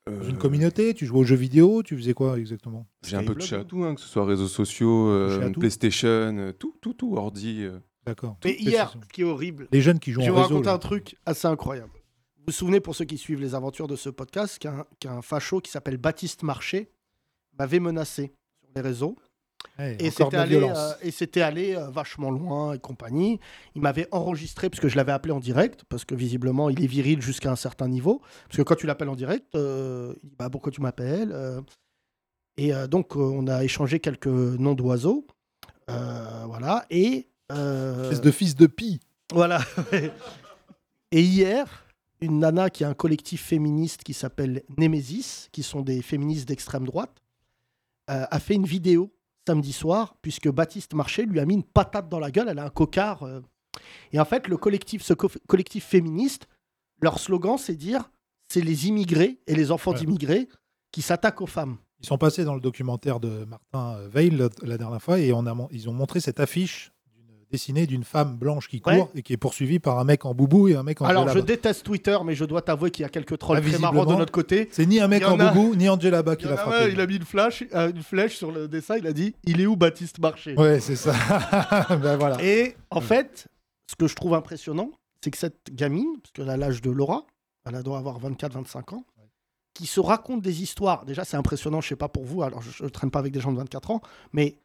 dans Euh, une communauté? Tu jouais aux jeux vidéo? Tu faisais quoi exactement? J'ai un peu Skyblog, touché à non tout, hein, que ce soit réseaux sociaux, euh, Touché à tout PlayStation, euh, tout, tout, tout, ordi. euh. D'accord. Mais hier, ce qui est horrible, Les jeunes qui jouent je vais en vous raconter un truc assez incroyable. Vous vous souvenez, pour ceux qui suivent les aventures de ce podcast, qu'un qu'un facho qui s'appelle Baptiste Marché m'avait menacé sur les réseaux. Et c'était allé, violence. euh, et c'était allé euh, vachement loin et compagnie. Il m'avait enregistré parce que je l'avais appelé en direct, parce que visiblement il est viril jusqu'à un certain niveau. Parce que quand tu l'appelles en direct, euh, il dit bah, pourquoi tu m'appelles Et donc on a échangé quelques noms d'oiseaux. Voilà. Et. Euh, Espèce de fils de pie. Voilà. [laughs] et hier, une nana qui a un collectif féministe qui s'appelle Némésis, qui sont des féministes d'extrême droite, euh, a fait une vidéo samedi soir, puisque Baptiste Marché lui a mis une patate dans la gueule, elle a un cocard. euh. Et en fait, le collectif, ce co- collectif féministe, leur slogan, c'est dire c'est les immigrés et les enfants Ouais. d'immigrés qui s'attaquent aux femmes. Ils sont passés dans le documentaire de Martin euh, Veil la, la dernière fois et on a, mon- ils ont montré cette affiche dessinée d'une femme blanche qui court Ouais. et qui est poursuivie par un mec en boubou et un mec en Alors, je déteste Twitter, mais je dois t'avouer qu'il y a quelques trolls très marrants de notre côté. C'est ni un mec en en a- boubou ni en djellaba Il qui l'a frappé. un, il a mis une, flash, euh, une flèche sur le dessin, il a dit Il est où Baptiste Marché? Ouais, c'est ça. [laughs] ben voilà. Et en fait, ce que je trouve impressionnant, c'est que cette gamine, parce qu'elle a l'âge de Laura, elle doit avoir 24-25 ans, qui se raconte des histoires. Déjà, c'est impressionnant, je sais pas pour vous, alors je ne traîne pas avec des gens de 24 ans, mais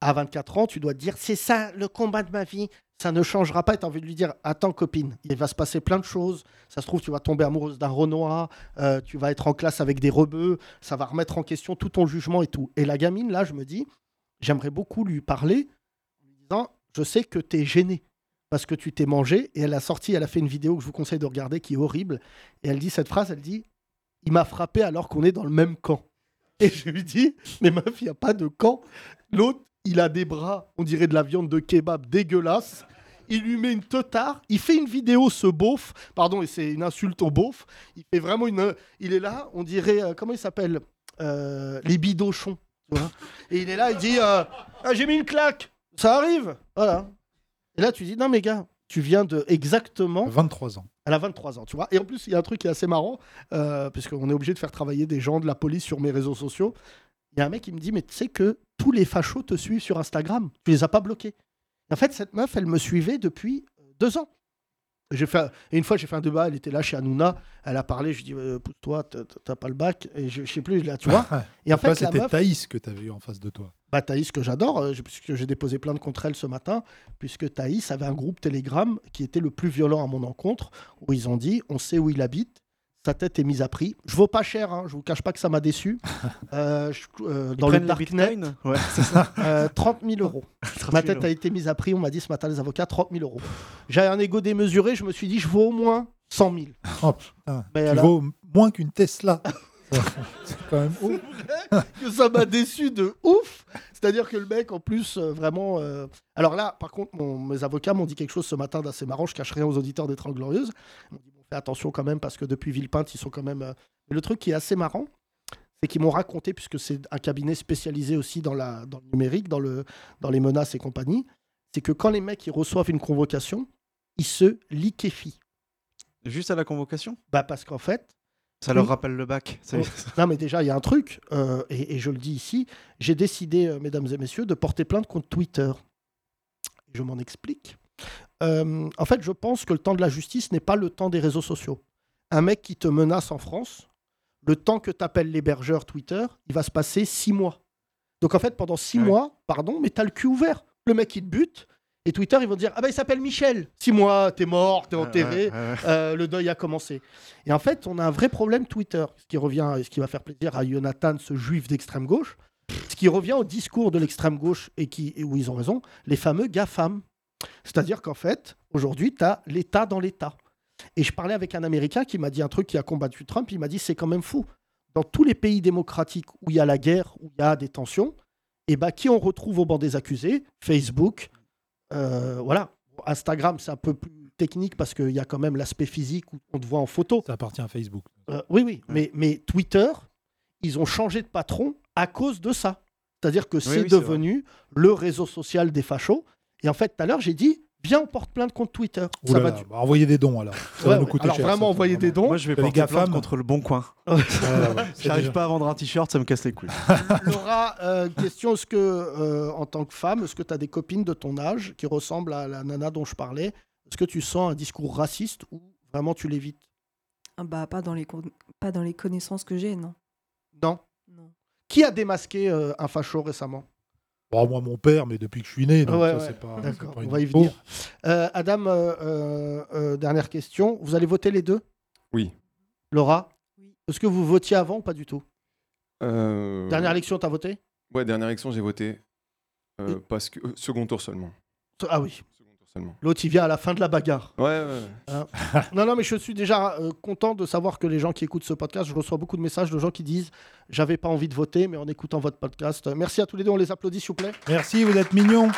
à 24 ans, tu dois te dire c'est ça le combat de ma vie, ça ne changera pas. Et tu as envie de lui dire attends, copine, il va se passer plein de choses. Ça se trouve, tu vas tomber amoureuse d'un Renoir, euh, tu vas être en classe avec des rebeux, ça va remettre en question tout ton jugement et tout. Et la gamine, là, je me dis j'aimerais beaucoup lui parler en lui disant je sais que tu es gêné parce que tu t'es mangé. Et elle a sorti, elle a fait une vidéo que je vous conseille de regarder qui est horrible. Et elle dit cette phrase elle dit il m'a frappé alors qu'on est dans le même camp. Et je lui dis, mais meuf, il n'y a pas de camp. L'autre, il a des bras, on dirait de la viande de kebab dégueulasse. Il lui met une teutard. Il fait une vidéo, ce beauf. Pardon, et c'est une insulte au beauf. Il fait vraiment une. Il est là, on dirait. euh, comment il s'appelle Euh, Les bidochons. et il est là, il dit euh, Ah, J'ai mis une claque. Ça arrive. Voilà. Et là, tu dis Non, mais gars, tu viens de exactement. 23 ans. Elle a 23 ans, tu vois. Et en plus, il y a un truc qui est assez marrant, puisqu'on est obligé de faire travailler des gens de la police sur mes réseaux sociaux. Il y a un mec qui me dit, mais tu sais que tous les fachos te suivent sur Instagram. Tu les as pas bloqués. En fait, cette meuf, elle me suivait depuis euh, deux ans. J'ai fait, et une fois, j'ai fait un débat, elle était là chez Hanouna, elle a parlé, je dis, euh, pousse-toi, t'as- pas le bac. Et je, je sais plus, là, tu vois. [laughs] Et en Toi, fait, c'était meuf, Thaïs que tu avais eu en face de toi. bah, Thaïs, que j'adore, euh, puisque j'ai déposé plainte contre elle ce matin, puisque Thaïs avait un groupe Telegram qui était le plus violent à mon encontre, où ils ont dit on sait où il habite, Sa tête est mise à prix. Je vaux pas cher, hein, je vous cache pas que ça m'a déçu. [laughs] Euh, je- euh, dans le darknet, bitcoins Ouais, [laughs] c'est ça. euh, 30 000 euros. [laughs] 30 Ma 000 tête a été mise à prix, on m'a dit ce matin les avocats, 30 000 euros. J'avais un ego démesuré, je me suis dit je vaux au moins 100 000. Oh, putain, Mais tu alors- vaux moins qu'une Tesla. c'est quand même ouf. que ça m'a déçu de ouf. C'est-à-dire que le mec, en plus, euh, vraiment. euh, Alors là, par contre, mon- mes avocats m'ont dit quelque chose ce matin d'assez marrant. Je cache rien aux auditeurs des 30 Glorieuses. Fais attention quand même, parce que depuis Villepinte, ils sont quand même. euh, Mais le truc qui est assez marrant, c'est qu'ils m'ont raconté, puisque c'est un cabinet spécialisé aussi dans, la... dans le numérique, dans, le... dans les menaces et compagnie, c'est que quand les mecs ils reçoivent une convocation, ils se liquéfient. Juste à la convocation? Bah, parce qu'en fait. Ça leur rappelle le bac. Oh. Non, mais déjà, il y a un truc, euh, et, et je le dis ici, j'ai décidé, euh, mesdames et messieurs, de porter plainte contre Twitter. Je m'en explique. Euh, en fait, je pense que le temps de la justice n'est pas le temps des réseaux sociaux. Un mec qui te menace en France, le temps que t'appelles l'hébergeur Twitter, il va se passer six mois. Donc en fait, pendant six mois, pardon, mais t'as le cul ouvert. Le mec, il te bute. Et Twitter, ils vont dire Ah ben il s'appelle Michel. Six mois, t'es mort, t'es enterré, ouais. euh, le deuil a commencé. Et en fait, on a un vrai problème Twitter, ce qui revient, ce qui va faire plaisir à Jonathan, ce juif d'extrême gauche, ce qui revient au discours de l'extrême gauche et, qui, et où ils ont raison, les fameux GAFAM. C'est-à-dire qu'en fait, aujourd'hui, tu as l'État dans l'État. Et je parlais avec un Américain qui m'a dit un truc qui a combattu Trump, il m'a dit c'est quand même fou. Dans tous les pays démocratiques où il y a la guerre, où il y a des tensions, et ben qui on retrouve au banc des accusés? Facebook, euh, voilà. Instagram, c'est un peu plus technique parce qu'il y a quand même l'aspect physique où on te voit en photo. Ça appartient à Facebook. Euh, oui, oui, mais, mais Twitter, ils ont changé de patron à cause de ça. C'est-à-dire que c'est oui, c'est devenu le réseau social des fachos. Et en fait, tout à l'heure, j'ai dit, viens, on porte plainte contre Twitter. Ouh ça là va là, du- bah, envoyez des dons alors. Ça Ouais, va nous coûter Alors cher. vraiment, ça, envoyer des dons. Moi, je vais Les porter plainte contre le bon coin. c'est J'arrive déjà- pas à vendre un t-shirt, ça me casse les couilles. [laughs] Laura, euh, question est-ce que, euh, en tant que femme, est-ce que tu as des copines de ton âge qui ressemblent à la nana dont je parlais? Est-ce que tu sens un discours raciste ou vraiment tu l'évites? Ah Bah, pas dans les, con- pas dans les connaissances que j'ai, non. Non? Non. Qui a démasqué euh, un facho récemment? Bon, moi, mon père, mais depuis que je suis né, donc Ouais, ça, ouais. c'est pas. D'accord, on une va y venir. Euh, Adam, euh, euh, dernière question. Vous allez voter les deux? Oui. Laura? Est-ce que vous votiez avant ou pas du tout? Euh, Dernière élection, t'as voté? Ouais, dernière élection, j'ai voté. euh, parce que. second tour seulement. Ah oui. L'autre, il vient à la fin de la bagarre. Ouais, ouais. ouais. Hein non, non, mais je suis déjà euh, content de savoir que les gens qui écoutent ce podcast, je reçois beaucoup de messages de gens qui disent J'avais pas envie de voter, mais en écoutant votre podcast. Euh, Merci à tous les deux, on les applaudit, s'il vous plaît. Merci, vous êtes mignons.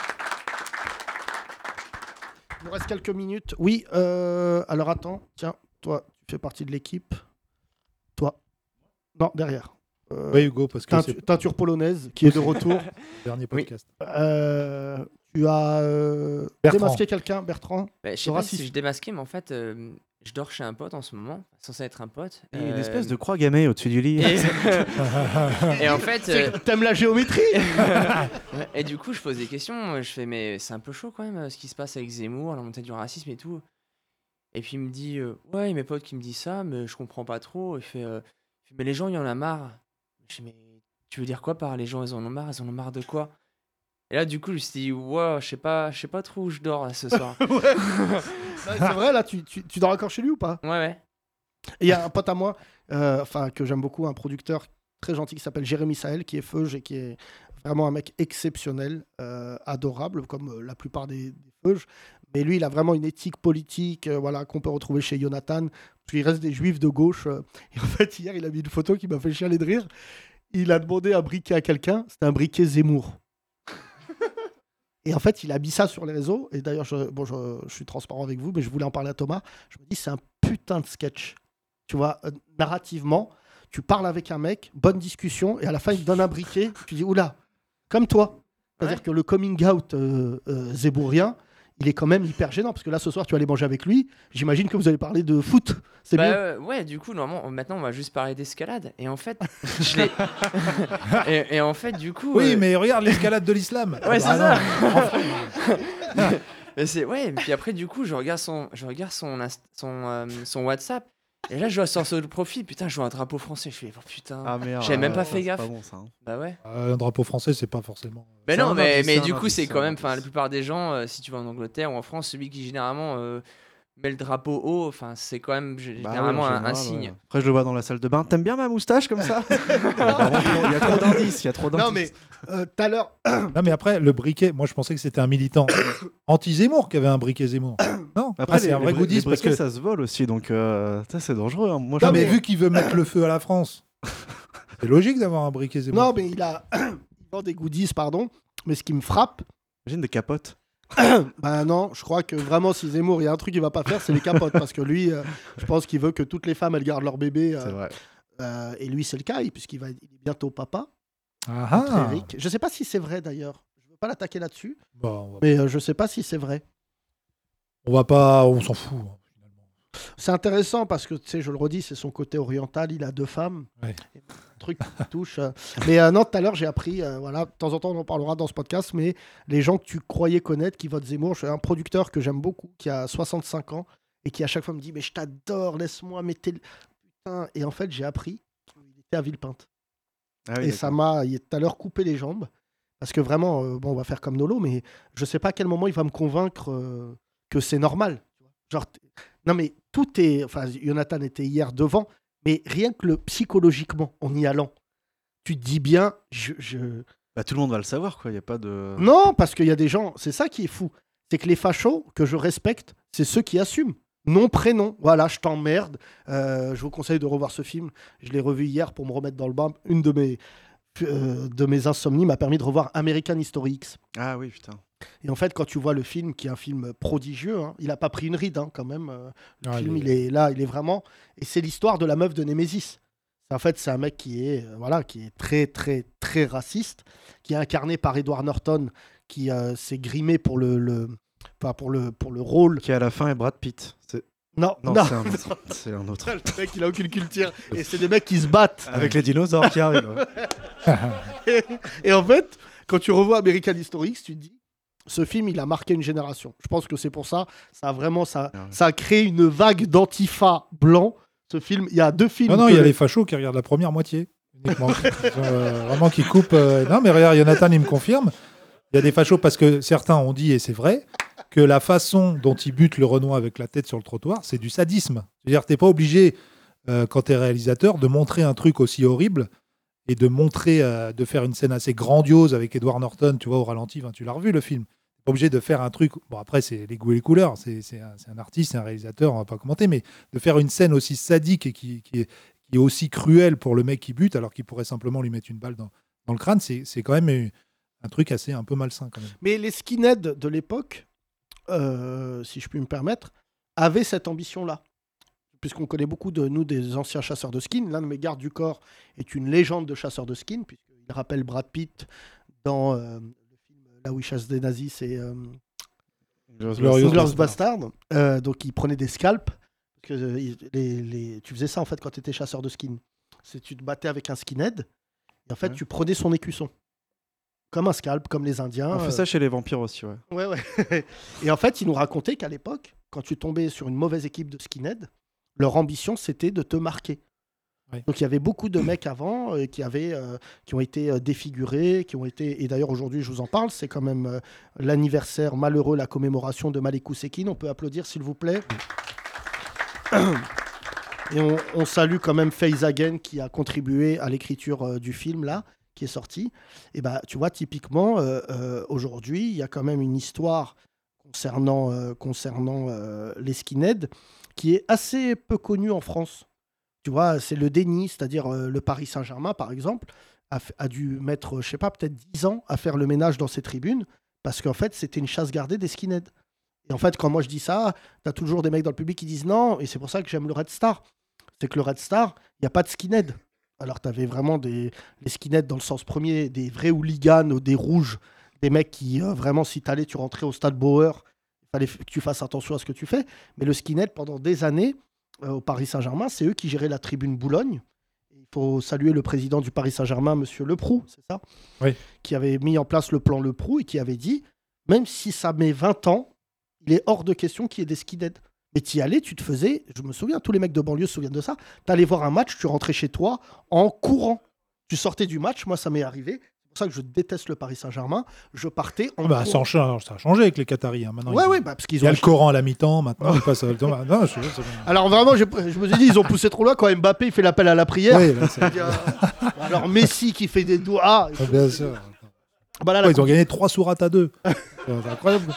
Il nous reste quelques minutes. Oui, euh, alors attends, tiens, toi, tu fais partie de l'équipe. Toi. Non, derrière. Euh, Oui, Hugo, parce que teinture, teinture polonaise qui est de retour. [laughs] Dernier podcast. Euh, tu as euh, démasqué quelqu'un, Bertrand? Bah, je sais pas si je démasquais, mais en fait, euh, je dors chez un pote en ce moment, censé être un pote. Il y a une Euh, espèce de croix gammée au-dessus du lit. Et, [laughs] et en fait. Euh, T'aimes la géométrie [laughs] et du coup, je pose des questions. Je fais, mais c'est un peu chaud quand même ce qui se passe avec Zemmour, la montée du racisme et tout. Et puis il me dit, euh, ouais, mes potes qui me disent ça, mais je comprends pas trop. Il fait, euh, il fait, mais les gens, il y en a marre. Je fais, mais tu veux dire quoi par les gens, ils en ont marre Ils en ont marre de quoi? Et là, du coup, je me suis dit, ouais, je sais pas, je sais pas trop où je dors là, ce [laughs] soir. Ouais, c'est vrai, là, tu, tu, tu dors encore chez lui ou pas? Ouais, ouais. Il y a un pote à moi, euh, enfin que j'aime beaucoup, un producteur très gentil qui s'appelle Jérémy Sahel, qui est feuge et qui est vraiment un mec exceptionnel, euh, adorable, comme euh, la plupart des, des feuges. Mais lui, il a vraiment une éthique politique, euh, voilà, qu'on peut retrouver chez Jonathan. Parce qu'il reste des juifs de gauche. euh, et en fait, hier, il a mis une photo qui m'a fait chialer de rire. Il a demandé un briquet à quelqu'un. C'était un briquet Zemmour. Et en fait, il a mis ça sur les réseaux. Et d'ailleurs, je, bon, je, je suis transparent avec vous, mais je voulais en parler à Thomas. Je me dis, c'est un putain de sketch. Tu vois, euh, narrativement, tu parles avec un mec, bonne discussion, et à la fin, il te donne un briquet. Tu dis, oula, comme toi. C'est-à-dire que le coming out euh, euh, zébourien, il est quand même hyper gênant. Parce que là, ce soir, tu vas aller manger avec lui. J'imagine que vous allez parler de foot. C'est Bah, euh, ouais, du coup, normalement, maintenant, on va juste parler d'escalade. Et en fait, je l'ai. [laughs] et, et en fait, du coup. Oui, euh, mais regarde l'escalade de l'islam. [laughs] Ouais, c'est Ah ça. [laughs] Mais c'est ouais. Et puis après, du coup, je regarde son, je regarde son, son, euh, son WhatsApp. Et là, je vois sur ce profil, putain, je vois un drapeau français. Je fais, oh, putain. Ah, J'avais même pas ouais, fait gaffe. pas bon, ça, hein. Bah ouais. Euh, un drapeau français, c'est pas forcément. Mais C'est non, mais, mais du coup, c'est quand même, enfin, la plupart des gens, euh, si tu vas en Angleterre ou en France, celui qui généralement euh, met le drapeau haut, enfin, c'est quand même Bah généralement ouais, un, signe. ouais. Après, je le vois dans la salle de bain. T'aimes bien ma moustache comme ça? [laughs] Il y a trop d'indices. Il y a trop d'indices. Non, mais euh, tout à l'heure. Non, mais après, le briquet, moi je pensais que c'était un militant [coughs] anti-Zemmour qui avait un briquet Zemmour. [coughs] Non, Après, Ah, c'est un vrai goodies parce briquets, que. ça se vole aussi, donc euh, ça c'est dangereux. hein. Moi, Non, mais vu qu'il veut mettre le feu à la France, [laughs] c'est logique d'avoir un briquet Zemmour. Non, mais il a. [clears throat] des goodies, pardon. Mais ce qui me frappe. [clears throat] Imagine des capotes. bah non, je crois que vraiment, si Zemmour, il y a un truc qu'il va pas faire, c'est les capotes. parce que lui, euh, je pense qu'il veut que toutes les femmes, elles gardent leur bébé. euh, C'est vrai. euh, et lui, c'est le cas, puisqu'il va il est bientôt papa. Ah Entre ah. Eric. Je sais pas si c'est vrai d'ailleurs. Je veux pas l'attaquer là-dessus. Bon, on va- Mais euh, je sais pas si c'est vrai. On va pas, on s'en fout. hein. C'est intéressant parce que, tu sais, je le redis, c'est son côté oriental. Il a deux femmes. Ouais. Et truc qui touche. euh. Mais euh, non, tout à l'heure, j'ai appris, euh, voilà, de temps en temps, on en parlera dans ce podcast, mais les gens que tu croyais connaître qui votent Zemmour, je suis un producteur que j'aime beaucoup, qui a 65 ans et qui à chaque fois me dit Mais je t'adore, laisse-moi, mettez le. Putain. Et en fait, j'ai appris qu'il était à Villepinte. Ah oui, et ça m'a, tout à l'heure coupé les jambes. Parce que vraiment, euh, bon, on va faire comme Nolo, mais je sais pas à quel moment il va me convaincre euh, que c'est normal. Genre, non, mais tout est. Enfin, Jonathan était hier devant, mais rien que le psychologiquement, en y allant, tu te dis bien, je. je- Bah, tout le monde va le savoir, quoi. Il y a pas de. Non, parce qu'il y a des gens, c'est ça qui est fou. C'est que les fachos que je respecte, c'est ceux qui assument. Nom, prénom. Voilà, je t'emmerde. Euh, je vous conseille de revoir ce film. Je l'ai revu hier pour me remettre dans le bain. Une de mes, euh, de mes insomnies m'a permis de revoir American History X. Ah oui, putain. Et en fait, quand tu vois le film, qui est un film prodigieux, hein, il n'a pas pris une ride hein, quand même. euh, le Ah, film, il il est là, il est vraiment. Et c'est l'histoire de la meuf de Némésis. En fait, c'est un mec qui est, euh, voilà, qui est très, très, très raciste, qui est incarné par Edward Norton, qui euh, s'est grimé pour le, le, enfin, pour le, pour le rôle. Qui à la fin est Brad Pitt. C'est- Non, Non, non. c'est un autre. [laughs] C'est un autre. le mec, il a aucune culture. [laughs] Et c'est des mecs qui se battent. Avec les dinosaures qui arrivent. [laughs] et, et en fait, quand tu revois American History X, tu te dis, ce film, il a marqué une génération. Je pense que c'est pour ça, ça a vraiment, ça, ça a créé une vague d'antifa blanc. Ce film, il y a deux films. Non, non, que- il y a les fachos qui regardent la première moitié. uniquement. Euh, vraiment qui coupent. euh, Non, mais regarde, Jonathan, il me confirme. Il y a des fachos parce que certains ont dit, et c'est vrai, que la façon dont ils butent le Renoir avec la tête sur le trottoir, c'est du sadisme. C'est-à-dire, t'es pas obligé, euh, quand tu es réalisateur, de montrer un truc aussi horrible et de montrer, euh, de faire une scène assez grandiose avec Edward Norton, tu vois, au ralenti. Tu l'as revu le film. Obligé de faire un truc. Bon, après, c'est les goûts et les couleurs. C'est un, un artiste, c'est un réalisateur, on va pas commenter, mais de faire une scène aussi sadique et qui, est, aussi cruelle pour le mec qui bute, alors qu'il pourrait simplement lui mettre une balle dans, dans le crâne, c'est quand même un truc assez un peu malsain. Mais les skinheads de l'époque, euh, si je puis me permettre, avaient cette ambition-là. Puisqu'on connaît beaucoup de nous des anciens chasseurs de skin. L'un de mes gardes du corps est une légende de chasseur de skin, puisqu'il rappelle Brad Pitt dans euh, Là où il chasse des nazis, c'est euh, Glorious Bastard. Euh, donc il prenait des scalps. Que, euh, il- les, les- Tu faisais ça en fait quand tu étais chasseur de skin. C'est tu te battais avec un skinhead et en fait tu prenais son écusson. Comme un scalp, comme les Indiens. On fait euh, ça chez les vampires aussi, ouais. Ouais, ouais. [laughs] Et en fait, ils nous racontaient qu'à l'époque, quand tu tombais sur une mauvaise équipe de skinhead, leur ambition, c'était de te marquer. Donc il y avait beaucoup de mecs avant euh, qui, avaient, euh, qui ont été euh, défigurés, qui ont été... Et d'ailleurs, aujourd'hui, je vous en parle, c'est quand même l'anniversaire malheureux, la commémoration de Malekou Sekine. On peut applaudir, s'il vous plaît. Et on, on salue quand même Hagen qui a contribué à l'écriture du film là, qui est sorti. Et bah, tu vois, typiquement, aujourd'hui, il y a quand même une histoire concernant, concernant les skinheads qui est assez peu connue en France. Tu vois, c'est le déni, c'est-à-dire euh, le Paris Saint-Germain, par exemple, a, dû mettre, je sais pas, peut-être 10 ans à faire le ménage dans ses tribunes parce qu'en fait, c'était une chasse gardée des skinheads. Et en fait, quand moi je dis ça, tu as toujours des mecs dans le public qui disent non, et c'est pour ça que j'aime le Red Star. C'est que le Red Star, il n'y a pas de skinhead. Alors, tu avais vraiment des, les skinheads dans le sens premier, des vrais hooligans, des rouges, des mecs qui, euh, vraiment, si tu rentrais au stade Bauer, il fallait que tu fasses attention à ce que tu fais. Mais le skinhead, pendant des années, au Paris Saint-Germain, c'est eux qui géraient la tribune Boulogne. Il faut saluer le président du Paris Saint-Germain, monsieur Leproux, c'est ça? Oui. Qui avait mis en place le plan Leproux et qui avait dit même si ça met 20 ans, il est hors de question qu'il y ait des skinheads. Mais tu y allais, tu te faisais, je me souviens, tous les mecs de banlieue se souviennent de ça, tu allais voir un match, tu rentrais chez toi en courant. Tu sortais du match, moi ça m'est arrivé. Pour ça que je déteste le Paris Saint-Germain. Je partais en. Bah, ça, a changé- ça a changé avec les Qataris. hein. Maintenant, Ouais, ils- ouais, bah, parce qu'ils Il y a ont le Coran à la mi-temps, maintenant, ils [laughs] passent à... Non, je te jure, c'est bon. Alors vraiment, j'ai- je me suis dit, ils ont poussé trop loin quand Mbappé il fait l'appel à la prière. Là, [laughs] Alors Messi qui fait des doigts. Ah, Ah, bien sûr. Bah là, la Ouais, ils ont gagné 3 sourates à 2. C'est incroyable.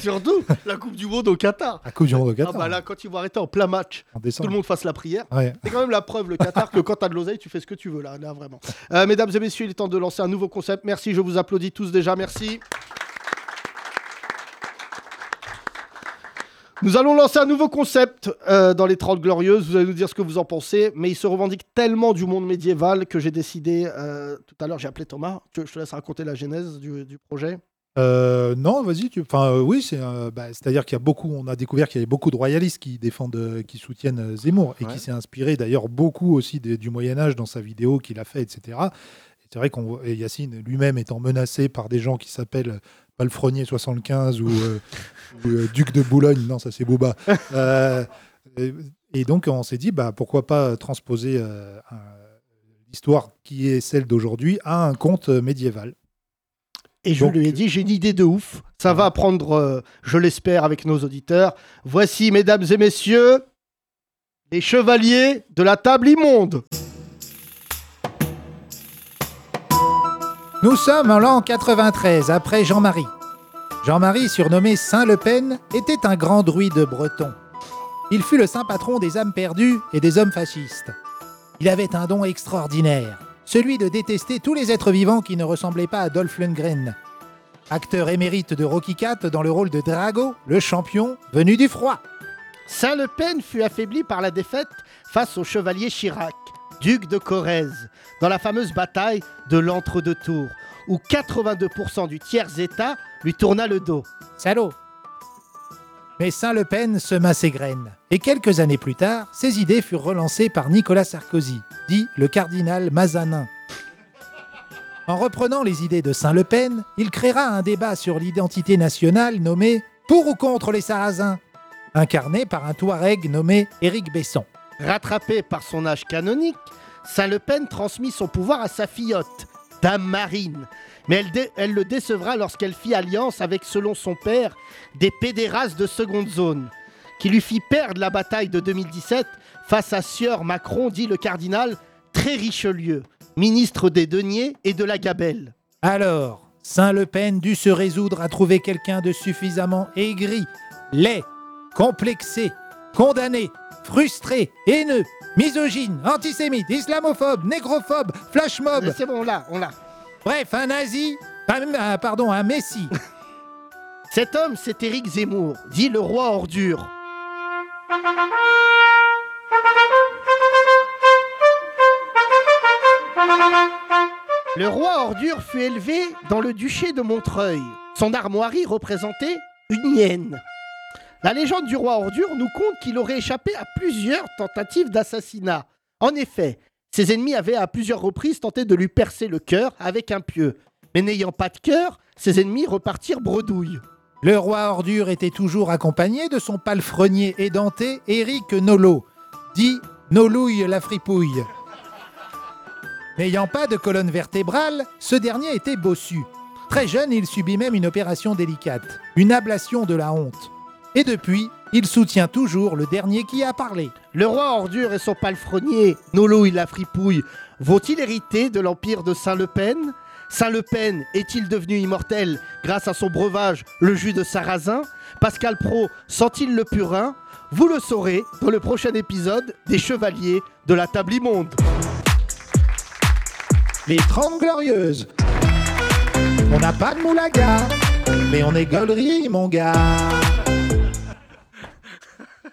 Surtout la Coupe du Monde au Qatar. La Coupe du Monde au Qatar. Ah bah là, quand ils vont arrêter en plein match, En tout le monde fasse la prière. Ouais. C'est quand même la preuve, le Qatar, que quand t'as de l'oseille, tu fais ce que tu veux là, là vraiment. Euh, mesdames et messieurs, il est temps de lancer un nouveau concept. Merci, je vous applaudis tous déjà, merci. Nous allons lancer un nouveau concept euh, dans les 30 Glorieuses. Vous allez nous dire ce que vous en pensez. Mais il se revendique tellement du monde médiéval que j'ai décidé. euh, tout à l'heure, j'ai appelé Thomas. Tu- je te laisse raconter la genèse du, du projet? Euh, non, vas-y. Tu... Enfin, euh, oui, c'est, euh, bah, c'est-à-dire qu'il y a beaucoup. On a découvert qu'il y avait beaucoup de royalistes qui défendent, euh, qui soutiennent Zemmour et Ouais. qui s'est inspiré d'ailleurs beaucoup aussi du Moyen Âge dans sa vidéo qu'il a fait, etc. Et c'est vrai qu'on Yacine lui-même étant menacé par des gens qui s'appellent Palefrenier 75 ou, euh, [laughs] ou, euh, Duc de Boulogne. Non, ça c'est Booba. Euh, et, et donc on s'est dit, bah pourquoi pas transposer l'histoire qui est celle d'aujourd'hui à un conte médiéval. Et je Donc- lui ai dit, j'ai une idée de ouf. Ça va prendre, euh, je l'espère, avec nos auditeurs. Voici, mesdames et messieurs, les chevaliers de la table immonde. Nous sommes en l'an 93, après Jean-Marie. Jean-Marie, surnommé Saint-Le Pen, était un grand druide breton. Il fut le saint patron des âmes perdues et des hommes fascistes. Il avait un don extraordinaire, celui de détester tous les êtres vivants qui ne ressemblaient pas à Dolph Lundgren. Acteur émérite de Rocky IV dans le rôle de Drago, le champion venu du froid. Saint-Le Pen fut affaibli par la défaite face au chevalier Chirac, duc de Corrèze, dans la fameuse bataille de l'Entre-deux-Tours, où 82% du tiers-État lui tourna le dos. Salaud Mais Saint-Le Pen sema ses graines, et quelques années plus tard, ses idées furent relancées par Nicolas Sarkozy, dit le cardinal Mazanin. En reprenant les idées de Saint-Le Pen, il créera un débat sur l'identité nationale nommé Pour ou contre les Sarrasins, incarné par un Touareg nommé Éric Besson. Rattrapé par son âge canonique, Saint-Le Pen transmit son pouvoir à sa fillotte, Dame Marine. Mais elle, le décevra lorsqu'elle fit alliance avec, selon son père, des pédérastes de seconde zone, qui lui fit perdre la bataille de 2017 face à Sieur Macron, dit le cardinal, très Richelieu, ministre des deniers et de la gabelle. Alors, Saint-Le Pen dut se résoudre à trouver quelqu'un de suffisamment aigri, laid, complexé, condamné, frustré, haineux, misogyne, antisémite, islamophobe, négrophobe, flashmob. C'est bon, on l'a, on l'a. Bref, un nazi, un- pardon, un messie. [laughs] Cet homme, c'est Éric Zemmour, dit le roi ordure. Le roi ordure fut élevé dans le duché de Montreuil. Son armoirie représentait une hyène. La légende du roi ordure nous conte qu'il aurait échappé à plusieurs tentatives d'assassinat. En effet, ses ennemis avaient à plusieurs reprises tenté de lui percer le cœur avec un pieu. Mais n'ayant pas de cœur, ses ennemis repartirent bredouille. Le roi ordure était toujours accompagné de son palefrenier édenté Éric Nolot, dit Nolouille la fripouille. N'ayant pas de colonne vertébrale, ce dernier était bossu. Très jeune, il subit même une opération délicate, une ablation de la honte. Et depuis, il soutient toujours le dernier qui a parlé. Le roi ordure et son palefrenier, Nolo la fripouille, vont-ils hériter de l'empire de Saint-Le Pen? Saint-Le Pen est-il devenu immortel grâce à son breuvage, le jus de sarrasin? Pascal Pro sent-il le purin? Vous le saurez dans le prochain épisode des Chevaliers de la Table Immonde. Les 30 Glorieuses. On n'a pas de moulaga, mais on est gaulerie, mon gars.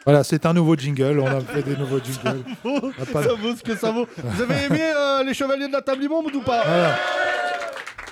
Voilà, c'est un nouveau jingle. On a fait des nouveaux jingles. vaut, On a pas- ça vaut ce que ça vaut. Vous avez aimé euh, les Chevaliers de la Table Immonde ou pas? Voilà.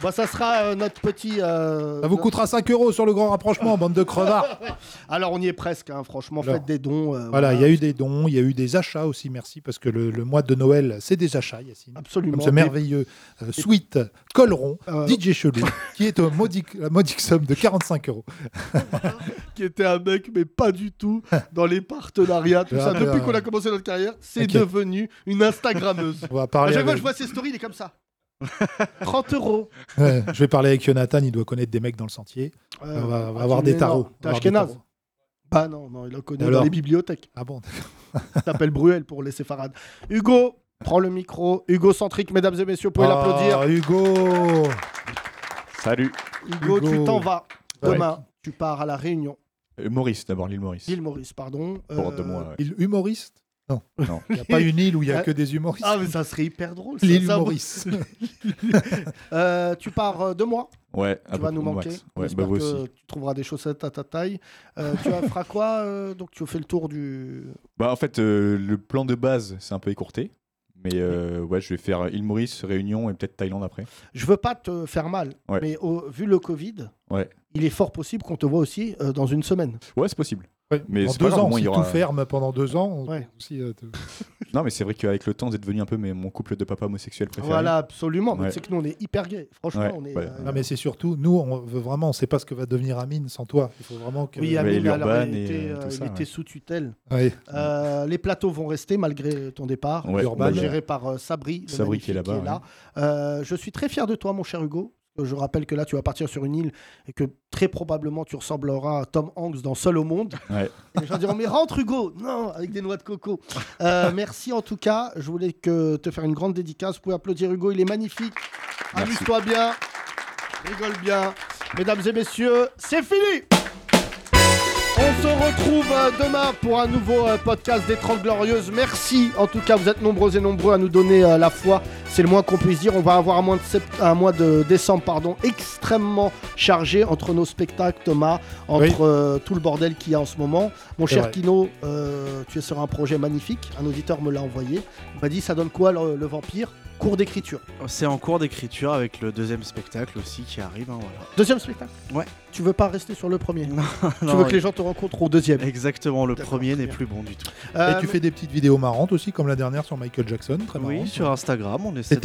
Bah, ça sera euh, notre petit. euh, Ça vous coûtera 5 euros sur le grand rapprochement, bande de crevards. [laughs] Alors on y est presque, hein, franchement, Alors, faites des dons. euh, Voilà, il y a eu des dons, il y a eu des achats aussi, merci, parce que le, le mois de Noël, c'est des achats, Yacine. Absolument. Comme ce merveilleux euh, sweat Colron, Euh, DJ Chelou, qui est au modique, la modique somme de 45 euros. [laughs] qui était un mec, mais pas du tout dans les partenariats, tout Ah, ça. mais, Depuis euh, qu'on a commencé notre carrière, c'est ok. devenu une Instagrammeuse. On va À parler chaque fois avec- que je vois ses stories, il est comme ça. [laughs] 30 euros. Ouais, je vais parler avec Jonathan, il doit connaître des mecs dans le sentier. Euh, on va, on va avoir des tarots. T'es Ashkenaz. Bah non, non, il le connaît Alors dans les bibliothèques. Ah bon T'appelles Bruel pour les séfarades. Hugo, prends le micro. Hugo Centrique, mesdames et messieurs, vous pouvez l'applaudir. Ah, Hugo Salut. Hugo, tu t'en vas. Ouais. Demain, tu pars à La Réunion. Euh, Maurice, d'abord, l'île Maurice. L'île Maurice, pardon. Pour Euh, deux mois, ouais. Il humoriste Non. [laughs] Non. Il n'y a pas une île où il n'y a que des humoristes. Ah, mais ça serait hyper drôle. L'île Maurice. [laughs] Euh, tu pars euh, deux mois. Ouais, Tu à vas nous manquer. Ouais, bah, vous que aussi. tu trouveras des chaussettes à ta taille. Euh, tu vas- feras quoi euh, Donc, tu fais le tour du. Bah, en fait, euh, le plan de base, c'est un peu écourté. Mais euh, ouais, je vais faire île Maurice, Réunion et peut-être Thaïlande après. Je veux pas te faire mal, Ouais. mais au- vu le Covid, Ouais. il est fort possible qu'on te voit aussi euh, dans une semaine. Ouais, c'est possible. Mais en c'est deux ans, moins, si il y aura- tout ferme pendant deux ans, on Ouais. aussi, euh, te- [laughs] Non, mais c'est vrai qu'avec le temps, vous êtes devenu un peu mais, mon couple de papa homosexuel préféré. Voilà, absolument. Mais Ouais. sais que nous, on est hyper gays. Franchement, Ouais, on est. ouais. euh, Non, mais c'est surtout, nous, on veut vraiment, on ne sait pas ce que va devenir Amine sans toi. Il faut vraiment que. Oui, Amine, alors, il était, euh, il était sous tutelle. Ouais. Euh, les plateaux vont rester malgré ton départ. Ouais, Urban, bah, géré par euh, Sabri. Sabri qui est là-bas, Euh, je suis très fier de toi, mon cher Hugo. Je rappelle que là, tu vas partir sur une île et que très probablement tu ressembleras à Tom Hanks dans Seul au monde. Ouais. Et les gens diront Mais rentre, Hugo Non, avec des noix de coco. Euh, merci en tout cas. Je voulais que te faire une grande dédicace. Vous pouvez applaudir Hugo, il est magnifique. Amuse-toi bien. Rigole bien. Mesdames et messieurs, c'est fini on se retrouve euh, demain pour un nouveau euh, podcast des 30 Glorieuses. Merci. En tout cas, vous êtes nombreux et nombreux à nous donner la foi. C'est le moins qu'on puisse dire. On va avoir un mois de, sept- un mois de décembre pardon, extrêmement chargé entre nos spectacles, Thomas, entre Oui. euh, tout le bordel qu'il y a en ce moment. Mon cher. Kino, euh, tu es sur un projet magnifique. Un auditeur me l'a envoyé. Il m'a dit ça donne quoi le, le vampire? Cours d'écriture. C'est en cours d'écriture avec le deuxième spectacle aussi qui arrive. hein, voilà. Deuxième spectacle? Ouais. Tu veux pas rester sur le premier [laughs] Tu non, veux que oui. les gens te rencontrent au deuxième Exactement, le premier n'est plus bon du tout. Euh, Et tu fais des petites vidéos marrantes aussi, comme la dernière sur Michael Jackson. Très Oui, marrante. sur Instagram, on essaie de-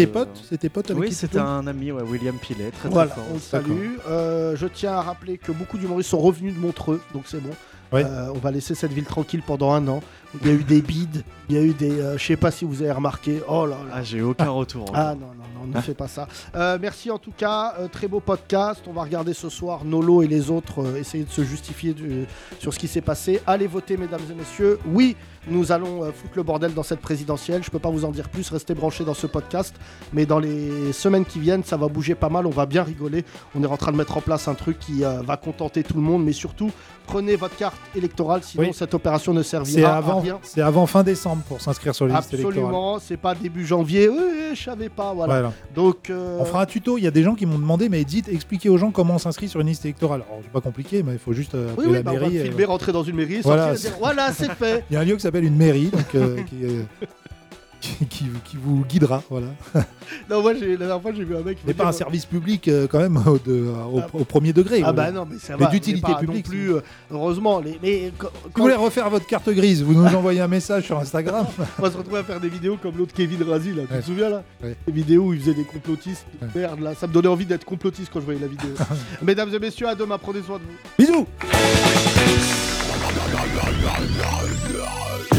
C'est tes potes avec Oui, c'était un ami, ouais, William Pilet, très Voilà, très fort. on salue. Euh, je tiens à rappeler que beaucoup d'humoristes sont revenus de Montreux, donc c'est bon. Ouais. Euh, on va laisser cette ville tranquille pendant un an. Il y a eu des bides, il y a eu des. euh, je sais pas si vous avez remarqué. Oh là là. Ah, j'ai aucun retour. Ah non, non, non, ne fais pas ça. Euh, merci en tout cas, euh, très beau podcast. On va regarder ce soir Nolo et les autres euh, essayer de se justifier du- sur ce qui s'est passé. Allez voter, mesdames et messieurs. Oui, nous allons foutre le bordel dans cette présidentielle. Je peux pas vous en dire plus, restez branchés dans ce podcast. Mais dans les semaines qui viennent, ça va bouger pas mal. On va bien rigoler. On est en train de mettre en place un truc qui va contenter tout le monde. Mais surtout, prenez votre carte électorale, sinon Oui. cette opération ne servira à avant, c'est avant fin décembre pour s'inscrire sur les listes électorales. Absolument, c'est pas début janvier. Oui, je savais pas. Voilà. Voilà. Donc, euh, On fera un tuto. Il y a des gens qui m'ont demandé, mais dites, expliquez aux gens comment on s'inscrit sur une liste électorale. Alors, c'est pas compliqué, mais il faut juste euh, Oui, appeler oui, la bah, on va mairie. et- filmer, rentrer dans une mairie, Voilà, sortir et dire, voilà, c'est fait. Il y a un lieu qui s'appelle une mairie, donc euh, [laughs] qui, euh, qui, qui- qui vous guidera, voilà. [laughs] Non, moi, la dernière fois, j'ai vu un mec. Mais pas un service public euh, quand même [laughs] au, de- au- au premier degré. Ah bah non, mais ça Mais va. d'utilité publique. Non plus, euh, heureusement. Les... Mais quand, vous voulez refaire votre carte grise, vous nous envoyez un message sur Instagram. [laughs] on va se retrouver à faire des vidéos comme l'autre Kevin Razi, là. Tu Ouais. te souviens, là Ouais. Les vidéos où il faisait des complotistes. de Merde, là. Ça me donnait envie d'être complotiste quand je voyais la vidéo. Mesdames et messieurs, à demain. Prenez soin de vous. Bisous